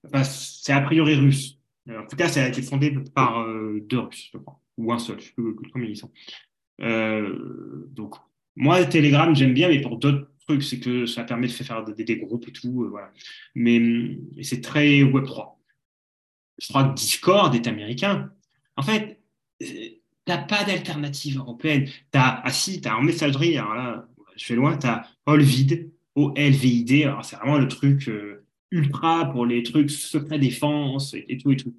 Enfin, c'est a priori russe. En tout cas, ça a été fondé par euh, deux Russes, je crois ou un seul, je sais plus combien ils sont. Euh, donc, moi, Telegram, j'aime bien, mais pour d'autres trucs, c'est que ça permet de faire des, groupes et tout, euh, voilà. Mais c'est très Web3. Je crois que Discord est américain. En fait, euh, t'as pas d'alternative européenne. T'as, ah si, t'as en messagerie, alors là, je fais loin, t'as Olvid, O-L-V-I-D, alors c'est vraiment le truc ultra pour les trucs secret défense et, tout et tout.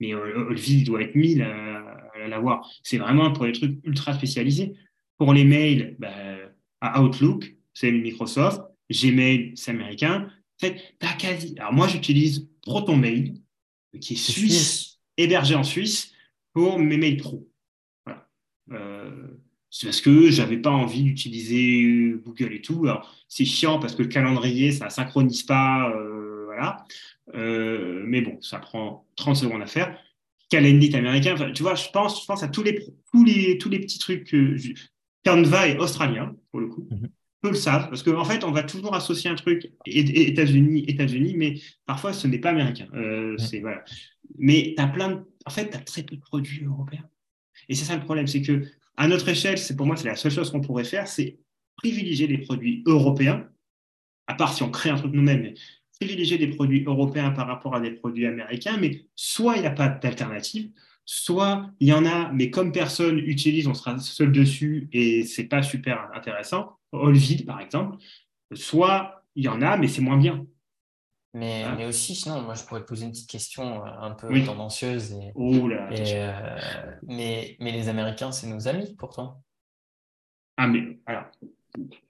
Mais Olvid, doit être 1000 l'avoir. C'est vraiment pour les trucs ultra spécialisés. Pour les mails, bah, à Outlook, c'est Microsoft. Gmail, c'est américain. En fait, as quasi. Alors moi, j'utilise ProtonMail, qui est suisse, hébergé en Suisse, pour mes mails pro. Voilà. Euh, c'est parce que j'avais pas envie d'utiliser Google et tout. Alors, c'est chiant parce que le calendrier, ça synchronise pas. Euh, voilà. Euh, mais bon, ça prend 30 secondes à faire. Calendly américain. tu vois, je pense, je pense à tous les, tous les, tous les petits trucs. que Canva est australien, pour le coup. Mm Peu le savent, parce qu'en en fait, on va toujours associer un truc États-Unis, États-Unis, mais parfois, ce n'est pas américain. Euh, mhm. c'est, voilà. Mais tu as plein de... En fait, tu as très peu de produits européens. Et c'est ça le problème, c'est que à notre échelle, c'est pour moi, c'est la seule chose qu'on pourrait faire, c'est privilégier les produits européens, à part si on crée un truc nous-mêmes, privilégier des produits européens par rapport à des produits américains, mais soit il n'y a pas d'alternative, soit il y en a, mais comme personne utilise, on sera seul dessus et c'est pas super intéressant. Olvid, par exemple, soit il y en a, mais c'est moins bien. Mais, mais, aussi, sinon, moi, je pourrais te poser une petite question euh, un peu tendancieuse. Et, oh là, euh, mais, mais les Américains, c'est nos amis, pourtant. Ah, mais alors,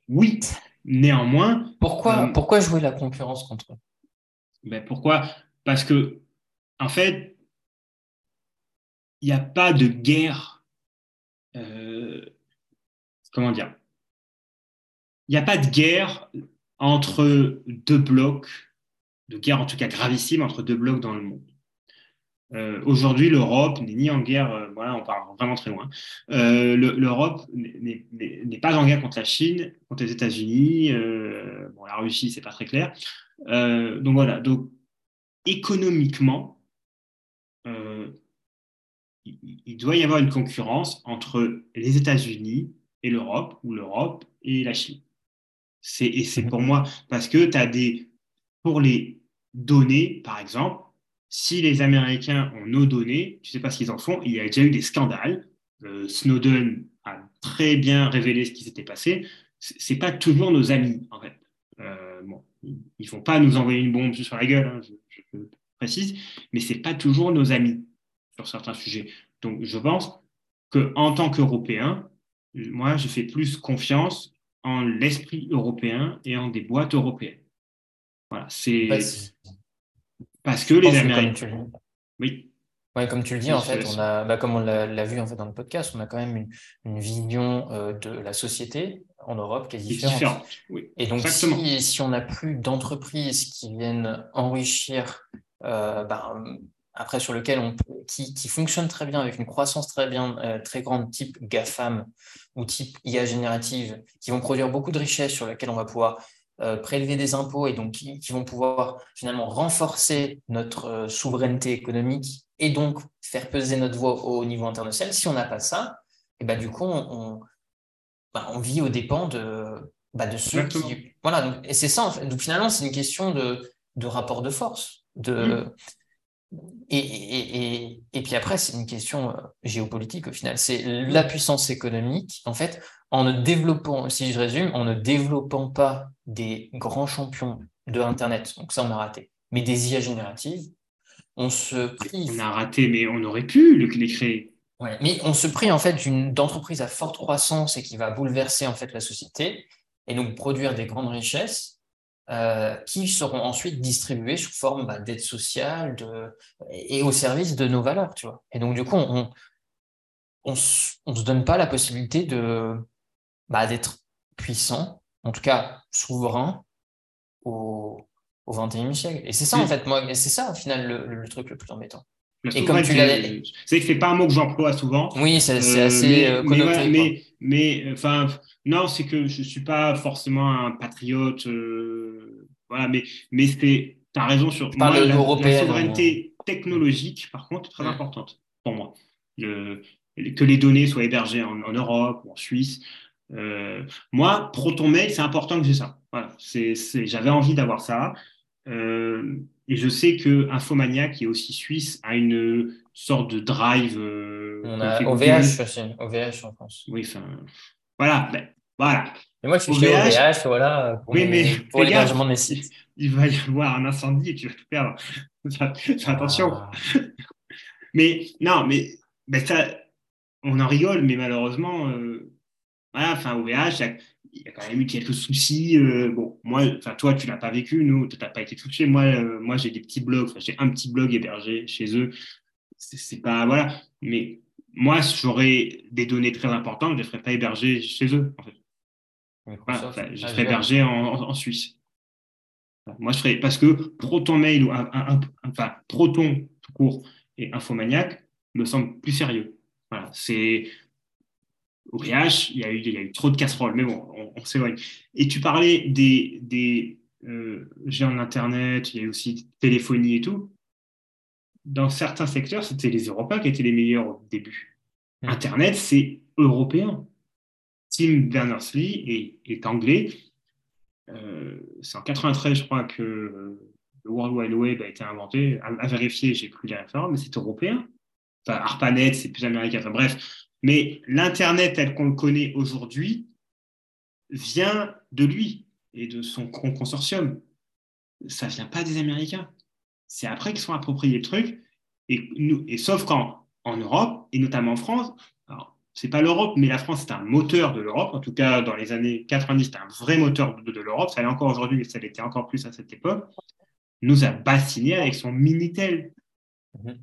oui, Néanmoins. Pourquoi, euh, pourquoi jouer la concurrence contre eux? Ben Pourquoi? Parce que, en fait, il n'y a pas de guerre. Euh, comment dire? Il n'y a pas de guerre entre deux blocs, de guerre en tout cas gravissime entre deux blocs dans le monde. Euh, aujourd'hui, l'Europe n'est ni en guerre, euh, voilà, on part vraiment très loin. Euh, L'Europe n'est pas en guerre contre la Chine, contre les États-Unis. bon, la Russie, c'est pas très clair. donc voilà. Donc économiquement, il, doit y avoir une concurrence entre les États-Unis et l'Europe, ou l'Europe et la Chine. Et c'est pour moi parce que tu as des pour les données, par exemple. Si les Américains ont nos données, tu sais pas ce qu'ils en font. Il y a déjà eu des scandales. Euh, Snowden a très bien révélé ce qui s'était passé. Ce n'est pas toujours nos amis, en fait. Euh, bon, ils vont pas nous envoyer une bombe sur la gueule, hein, je, précise, mais ce n'est pas toujours nos amis sur certains sujets. Donc, je pense qu'en tant qu'Européen, moi, je fais plus confiance en l'esprit européen et en des boîtes européennes. Voilà, c'est parce que les Américains. Oui. Ouais, comme tu le dis, en fait, on a, bah, comme on l'a vu en fait dans le podcast, on a quand même une, une vision euh, de la société en Europe qui est différente. Oui, et donc, si, si, on n'a plus d'entreprises qui viennent enrichir euh, bah, après sur lequel on qui, qui, fonctionne très bien avec une croissance très bien euh, très grande type GAFAM ou type IA générative qui vont produire beaucoup de richesses sur lesquelles on va pouvoir euh, prélever des impôts et donc qui, qui, vont pouvoir finalement renforcer notre euh, souveraineté économique et donc faire peser notre voix au niveau international. Si on n'a pas ça, et bah, du coup on, bah, on vit aux dépens de, bah, de ceux qui voilà donc, et c'est ça en fait. donc finalement c'est une question de, de rapport de force de mmh. Et, et, puis après, c'est une question euh, géopolitique au final. C'est la puissance économique. En fait, en ne développant, si je résume, en ne développant pas des grands champions de Internet, donc ça on a raté, mais des IA génératives, on se prive. On a raté, mais on aurait pu les créer. Ouais, mais on se prive en fait d'entreprises à forte croissance et qui va bouleverser en fait la société et donc produire des grandes richesses euh, qui seront ensuite distribués sous forme bah, d'aide sociale de, et au service de nos valeurs, tu vois. Et donc, du coup, on on, on se donne pas la possibilité de bah, d'être puissant, en tout cas souverain au, au 21e siècle. Et c'est ça, en fait, moi, c'est ça, au final, le, truc le plus embêtant. Et comme tu l'as c'est que c'est pas un mot que j'emploie souvent. Oui, c'est euh, assez euh, mais, mais, mais, enfin, non, c'est que je suis pas forcément un patriote. Voilà, mais, mais tu as raison sur moi, la, souveraineté technologique, par contre, est très importante pour moi. que les données soient hébergées en, Europe ou en Suisse. Euh, moi, ProtonMail, c'est important que j'ai ça. Voilà, J'avais envie d'avoir ça. Euh, et je sais que Infomania, qui est aussi suisse, a une sorte de drive. Euh, On a OVH aussi, OVH en France. Oui, enfin, voilà, ben, voilà. Et moi, je suis chez OVH, voilà, pour, oui, mais, pour l'hébergement de mes sites. Il va y avoir un incendie et tu vas tout perdre. Fais attention. Ah. mais non, mais ben ça, on en rigole, mais malheureusement, euh, voilà, enfin, OVH, il y, a, quand même eu quelques soucis. Euh, bon, moi, enfin, toi, tu l'as pas vécu, nous, tu n'as pas été touché. Moi, euh, moi j'ai des petits blogs, j'ai un petit blog hébergé chez eux. C'est pas, voilà, mais moi, j'aurais des données très importantes, je ne les ferais pas héberger chez eux, en fait je serais hébergé en, Suisse. Moi, je ferais parce que Proton Mail ou enfin Proton tout court et Infomaniac me semblent plus sérieux. Voilà, c'est au VH, il y, a eu, il y a eu trop de casseroles, mais bon, on, s'éloigne. Et tu parlais des, des euh, géants d'Internet, il y a eu aussi téléphonie et tout. Dans certains secteurs, c'était les Européens qui étaient les meilleurs au début. Mmh. Internet, c'est européen. Tim Berners-Lee est, anglais. Euh, c'est en 93, je crois, que le World Wide Web a été inventé. À, vérifier, j'ai plus les références, mais c'est européen. Enfin, ARPANET, c'est plus américain. Enfin, bref. Mais l'Internet tel qu'on le connaît aujourd'hui vient de lui et de son consortium. Ça ne vient pas des Américains. C'est après qu'ils sont appropriés le truc. Et, nous, et sauf qu'en en Europe, et notamment en France, c'est pas l'Europe, mais la France, c'est un moteur de l'Europe. En tout cas, dans les années 90, c'était un vrai moteur de, l'Europe. Ça l'est encore aujourd'hui, mais ça l'était encore plus à cette époque. Nous a bassiné avec son Minitel. Mhm.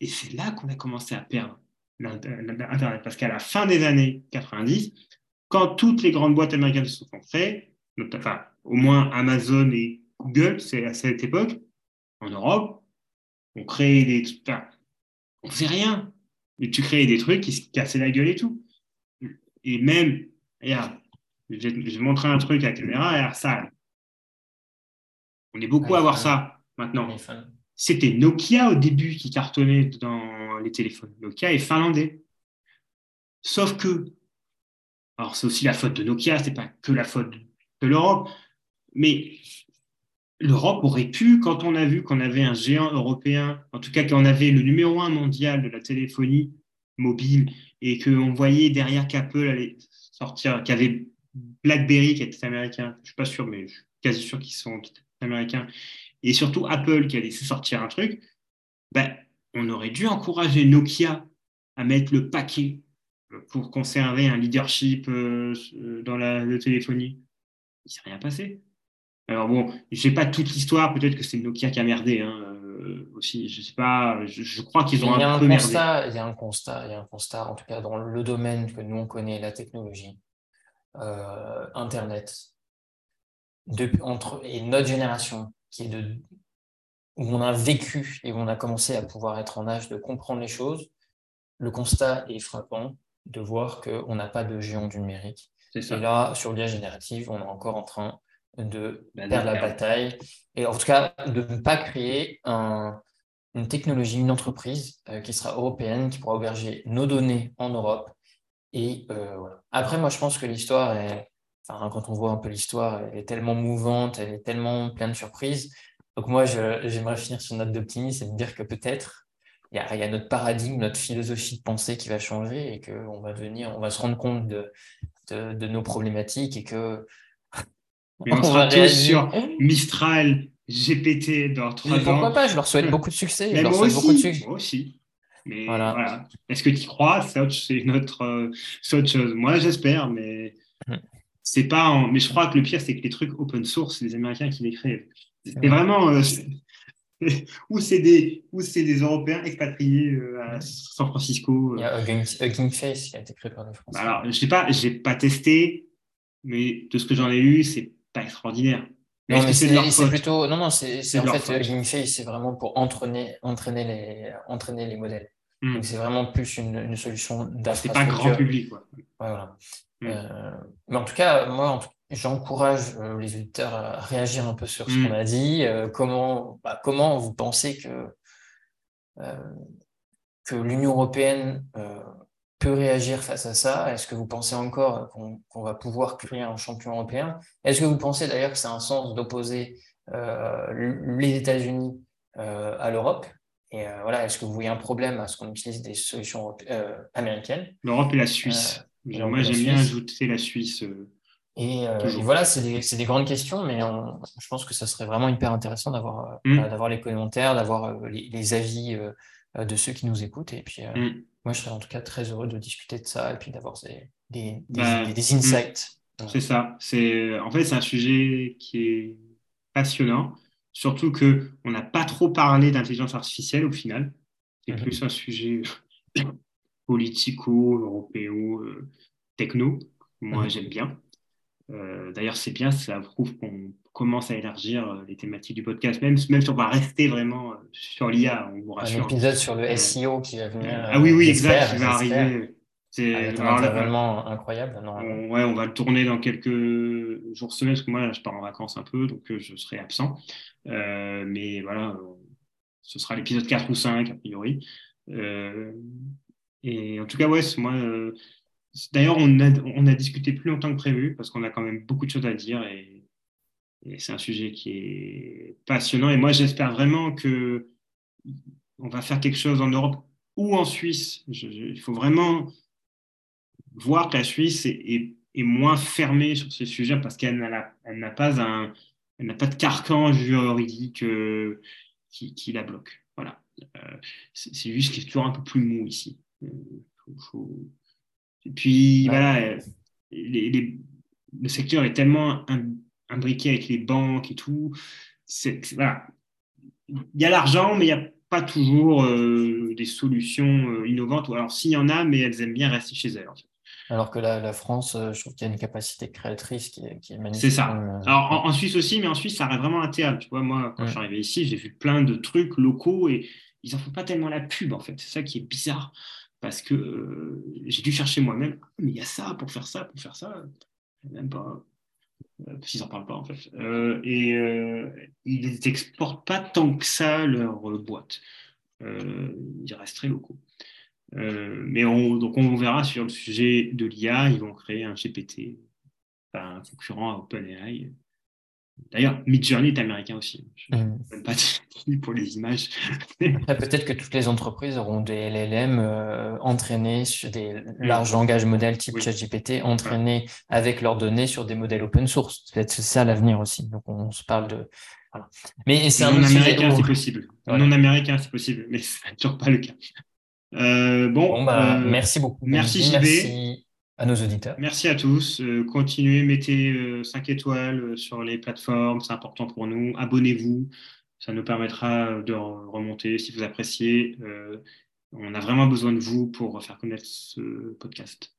Et c'est là qu'on a commencé à perdre l'Internet. Parce qu'à la fin des années 90, quand toutes les grandes boîtes américaines se sont créées, enfin, au moins Amazon et Google, c'est à cette époque, en Europe, on crée des. Enfin, on faisait rien mais tu créais des trucs qui se cassaient la gueule et tout. Et même, regarde, je vais montrer un truc à la caméra, regarde ça. On est beaucoup à voir ça maintenant. C'était Nokia au début qui cartonnait dans les téléphones. Nokia est finlandais. Sauf que, alors c'est aussi la faute de Nokia, c'est pas que la faute de l'Europe, mais l'Europe aurait pu, quand on a vu qu'on avait un géant européen, en tout cas qu'on avait le numéro un mondial de la téléphonie mobile et qu'on voyait derrière qu'Apple allait sortir, qu'il y avait BlackBerry qui était américain, je ne suis pas sûr, mais je suis quasi sûr qu'ils sont américains, et surtout Apple qui allait sortir un truc, ben, on aurait dû encourager Nokia à mettre le paquet pour conserver un leadership euh, dans la, téléphonie. Il ne s'est rien passé. Alors bon, je n'ai pas toute l'histoire, peut-être que c'est Nokia qui a merdé hein, euh, aussi, je sais pas, je, crois qu'ils ont un, peu constat, Il y a un constat, il y a un constat, en tout cas dans le domaine que nous on connaît, la technologie, euh, Internet, entre, et notre génération, qui est de, où on a vécu et où on a commencé à pouvoir être en âge de comprendre les choses, le constat est frappant de voir qu'on n'a pas de géant du numérique. Et là, sur l'IA générative, on est encore en train de perdre la bataille et en tout cas de ne pas créer une technologie, une entreprise euh, qui sera européenne, qui pourra héberger nos données en Europe. Et euh, Après, moi, je pense que l'histoire est, enfin, quand on voit un peu l'histoire, elle est tellement mouvante, elle est tellement pleine de surprises. Donc moi, j'aimerais finir sur une note d'optimisme et me dire que peut-être il y, a, notre paradigme, notre philosophie de pensée qui va changer et qu'on va devenir, on va se rendre compte de, de nos problématiques et que mais on, sera tous sur Mistral, GPT dans trois ans. Pourquoi pas Je leur souhaite beaucoup de succès. Mais moi, aussi, moi aussi. Mais voilà. Est-ce que tu crois C'est notre euh, autre chose? Moi, j'espère, mais mm. c'est pas. Mais je crois que le pire, c'est que les trucs open source, les Américains qui les créent. C'est vraiment. Euh, ou c'est des, des Européens expatriés euh, à San Francisco. Il y a Hugging Face qui a été créé par les Français. Bah alors, je n'ai pas, pas testé, mais de ce que j'en ai eu, c'est extraordinaire. Non, mais c'est plutôt. Non, non, c'est en fait, Gameface, c'est vraiment pour entraîner, entraîner, les, entraîner les modèles. Hmm. Donc, c'est vraiment plus une, une solution d'infrastructure. C'est pas grand public, quoi. voilà. Hmm. Euh, mais en tout cas, moi, j'encourage euh, les auditeurs à réagir un peu sur ce qu'on a dit. Euh, comment, bah, comment vous pensez que, que l'Union européenne peut réagir face à ça? Est-ce que vous pensez encore qu'on va pouvoir créer un champion européen? Est-ce que vous pensez d'ailleurs que c'est un sens d'opposer euh, les États-Unis euh, à l'Europe? Et euh, voilà, est-ce que vous voyez un problème à ce qu'on utilise des solutions américaines? L'Europe et la Suisse. Moi, j'aime bien ajouter la Suisse. Et, voilà, c'est des, des, grandes questions, mais je pense que ça serait vraiment hyper intéressant d'avoir mmh. d'avoir les commentaires, d'avoir les, les, avis de ceux qui nous écoutent. Et puis, mmh moi, je serais en tout cas très heureux de discuter de ça et puis d'avoir des, des, bah, hmm. insights. C'est ça. C'est, en fait, c'est un sujet qui est passionnant, surtout qu'on n'a pas trop parlé d'intelligence artificielle au final. C'est mhm. plus un sujet politico, européo, euh, techno. Moi, mhm. j'aime bien. Euh, d'ailleurs, c'est bien, ça prouve qu'on commence à élargir euh, les thématiques du podcast, même, même si on va rester vraiment euh, sur l'IA, on vous rassure. Un épisode sur le SEO qui va venir. ah oui, oui, exact, qui va arriver. C'est vraiment incroyable. Non, on, ouais, on va le tourner dans quelques jours, semaines, parce que moi, je pars en vacances un peu, donc je serai absent. mais voilà, ce sera l'épisode 4 ou 5, a priori. et en tout cas, ouais, moi, D'ailleurs, on a, discuté plus longtemps que prévu parce qu'on a quand même beaucoup de choses à dire et, c'est un sujet qui est passionnant. Et moi, j'espère vraiment que on va faire quelque chose en Europe ou en Suisse. il faut vraiment voir que la Suisse est, moins fermée sur ce sujet parce qu'elle n'a pas de carcan juridique euh, qui, la bloque. Voilà. Euh, c'est juste qu'il est toujours un peu plus mou ici. Euh, et puis, voilà, le secteur est tellement imbriqué avec les banques et tout. voilà. Il y a l'argent, mais il n'y a pas toujours euh, des solutions euh, innovantes. Ou alors, s'il y en a, mais elles aiment bien rester chez elles. Alors que la, France, euh, je trouve qu'il y a une capacité créatrice qui est, magnifique. C'est ça. Alors en, Suisse aussi, mais en Suisse, ça reste vraiment un théâtre. Tu vois, moi, quand je suis arrivé ici, j'ai vu plein de trucs locaux et ils n'en font pas tellement la pub, en fait. C'est ça qui est bizarre parce que euh, j'ai dû chercher moi-même, mais il y a ça pour faire ça, pour faire ça, même pas, euh, parce qu'ils n'en parlent pas en fait. Euh, et ils n'exportent pas tant que ça leur boîte. ils restent très locaux. mais on, donc on verra sur le sujet de l'IA, ils vont créer un GPT, un concurrent à OpenAI. D'ailleurs, Midjourney est américain aussi. Je ne mm. même pas pour les images. Peut-être que toutes les entreprises auront des LLM euh, entraînés sur des larges langages modèles type ChatGPT, entraînés avec leurs données sur des modèles open source. Peut-être c'est ça l'avenir aussi. Donc on se parle de. Mais c'est un non américain, c'est possible. Non américain, c'est possible, mais ce n'est toujours pas le cas. Euh, bon, bah, euh, merci beaucoup. Merci JB. Merci à nos auditeurs. Merci à tous. Euh, continuez, mettez 5 étoiles sur les plateformes, c'est important pour nous. Abonnez-vous, ça nous permettra de remonter si vous appréciez. on a vraiment besoin de vous pour faire connaître ce podcast.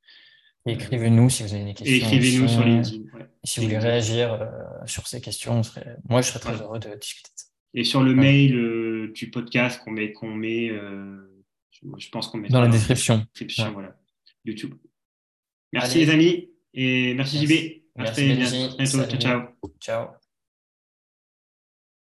Écrivez-nous si vous avez des questions. écrivez-nous sur LinkedIn. Si vous voulez réagir sur ces questions, moi je serais très heureux de discuter de ça. Et sur le mail du podcast qu'on met, qu'on met je pense qu'on met dans la description. voilà. YouTube. Merci les amis et merci JB. Merci, à bientôt. Ciao, ciao. Ciao.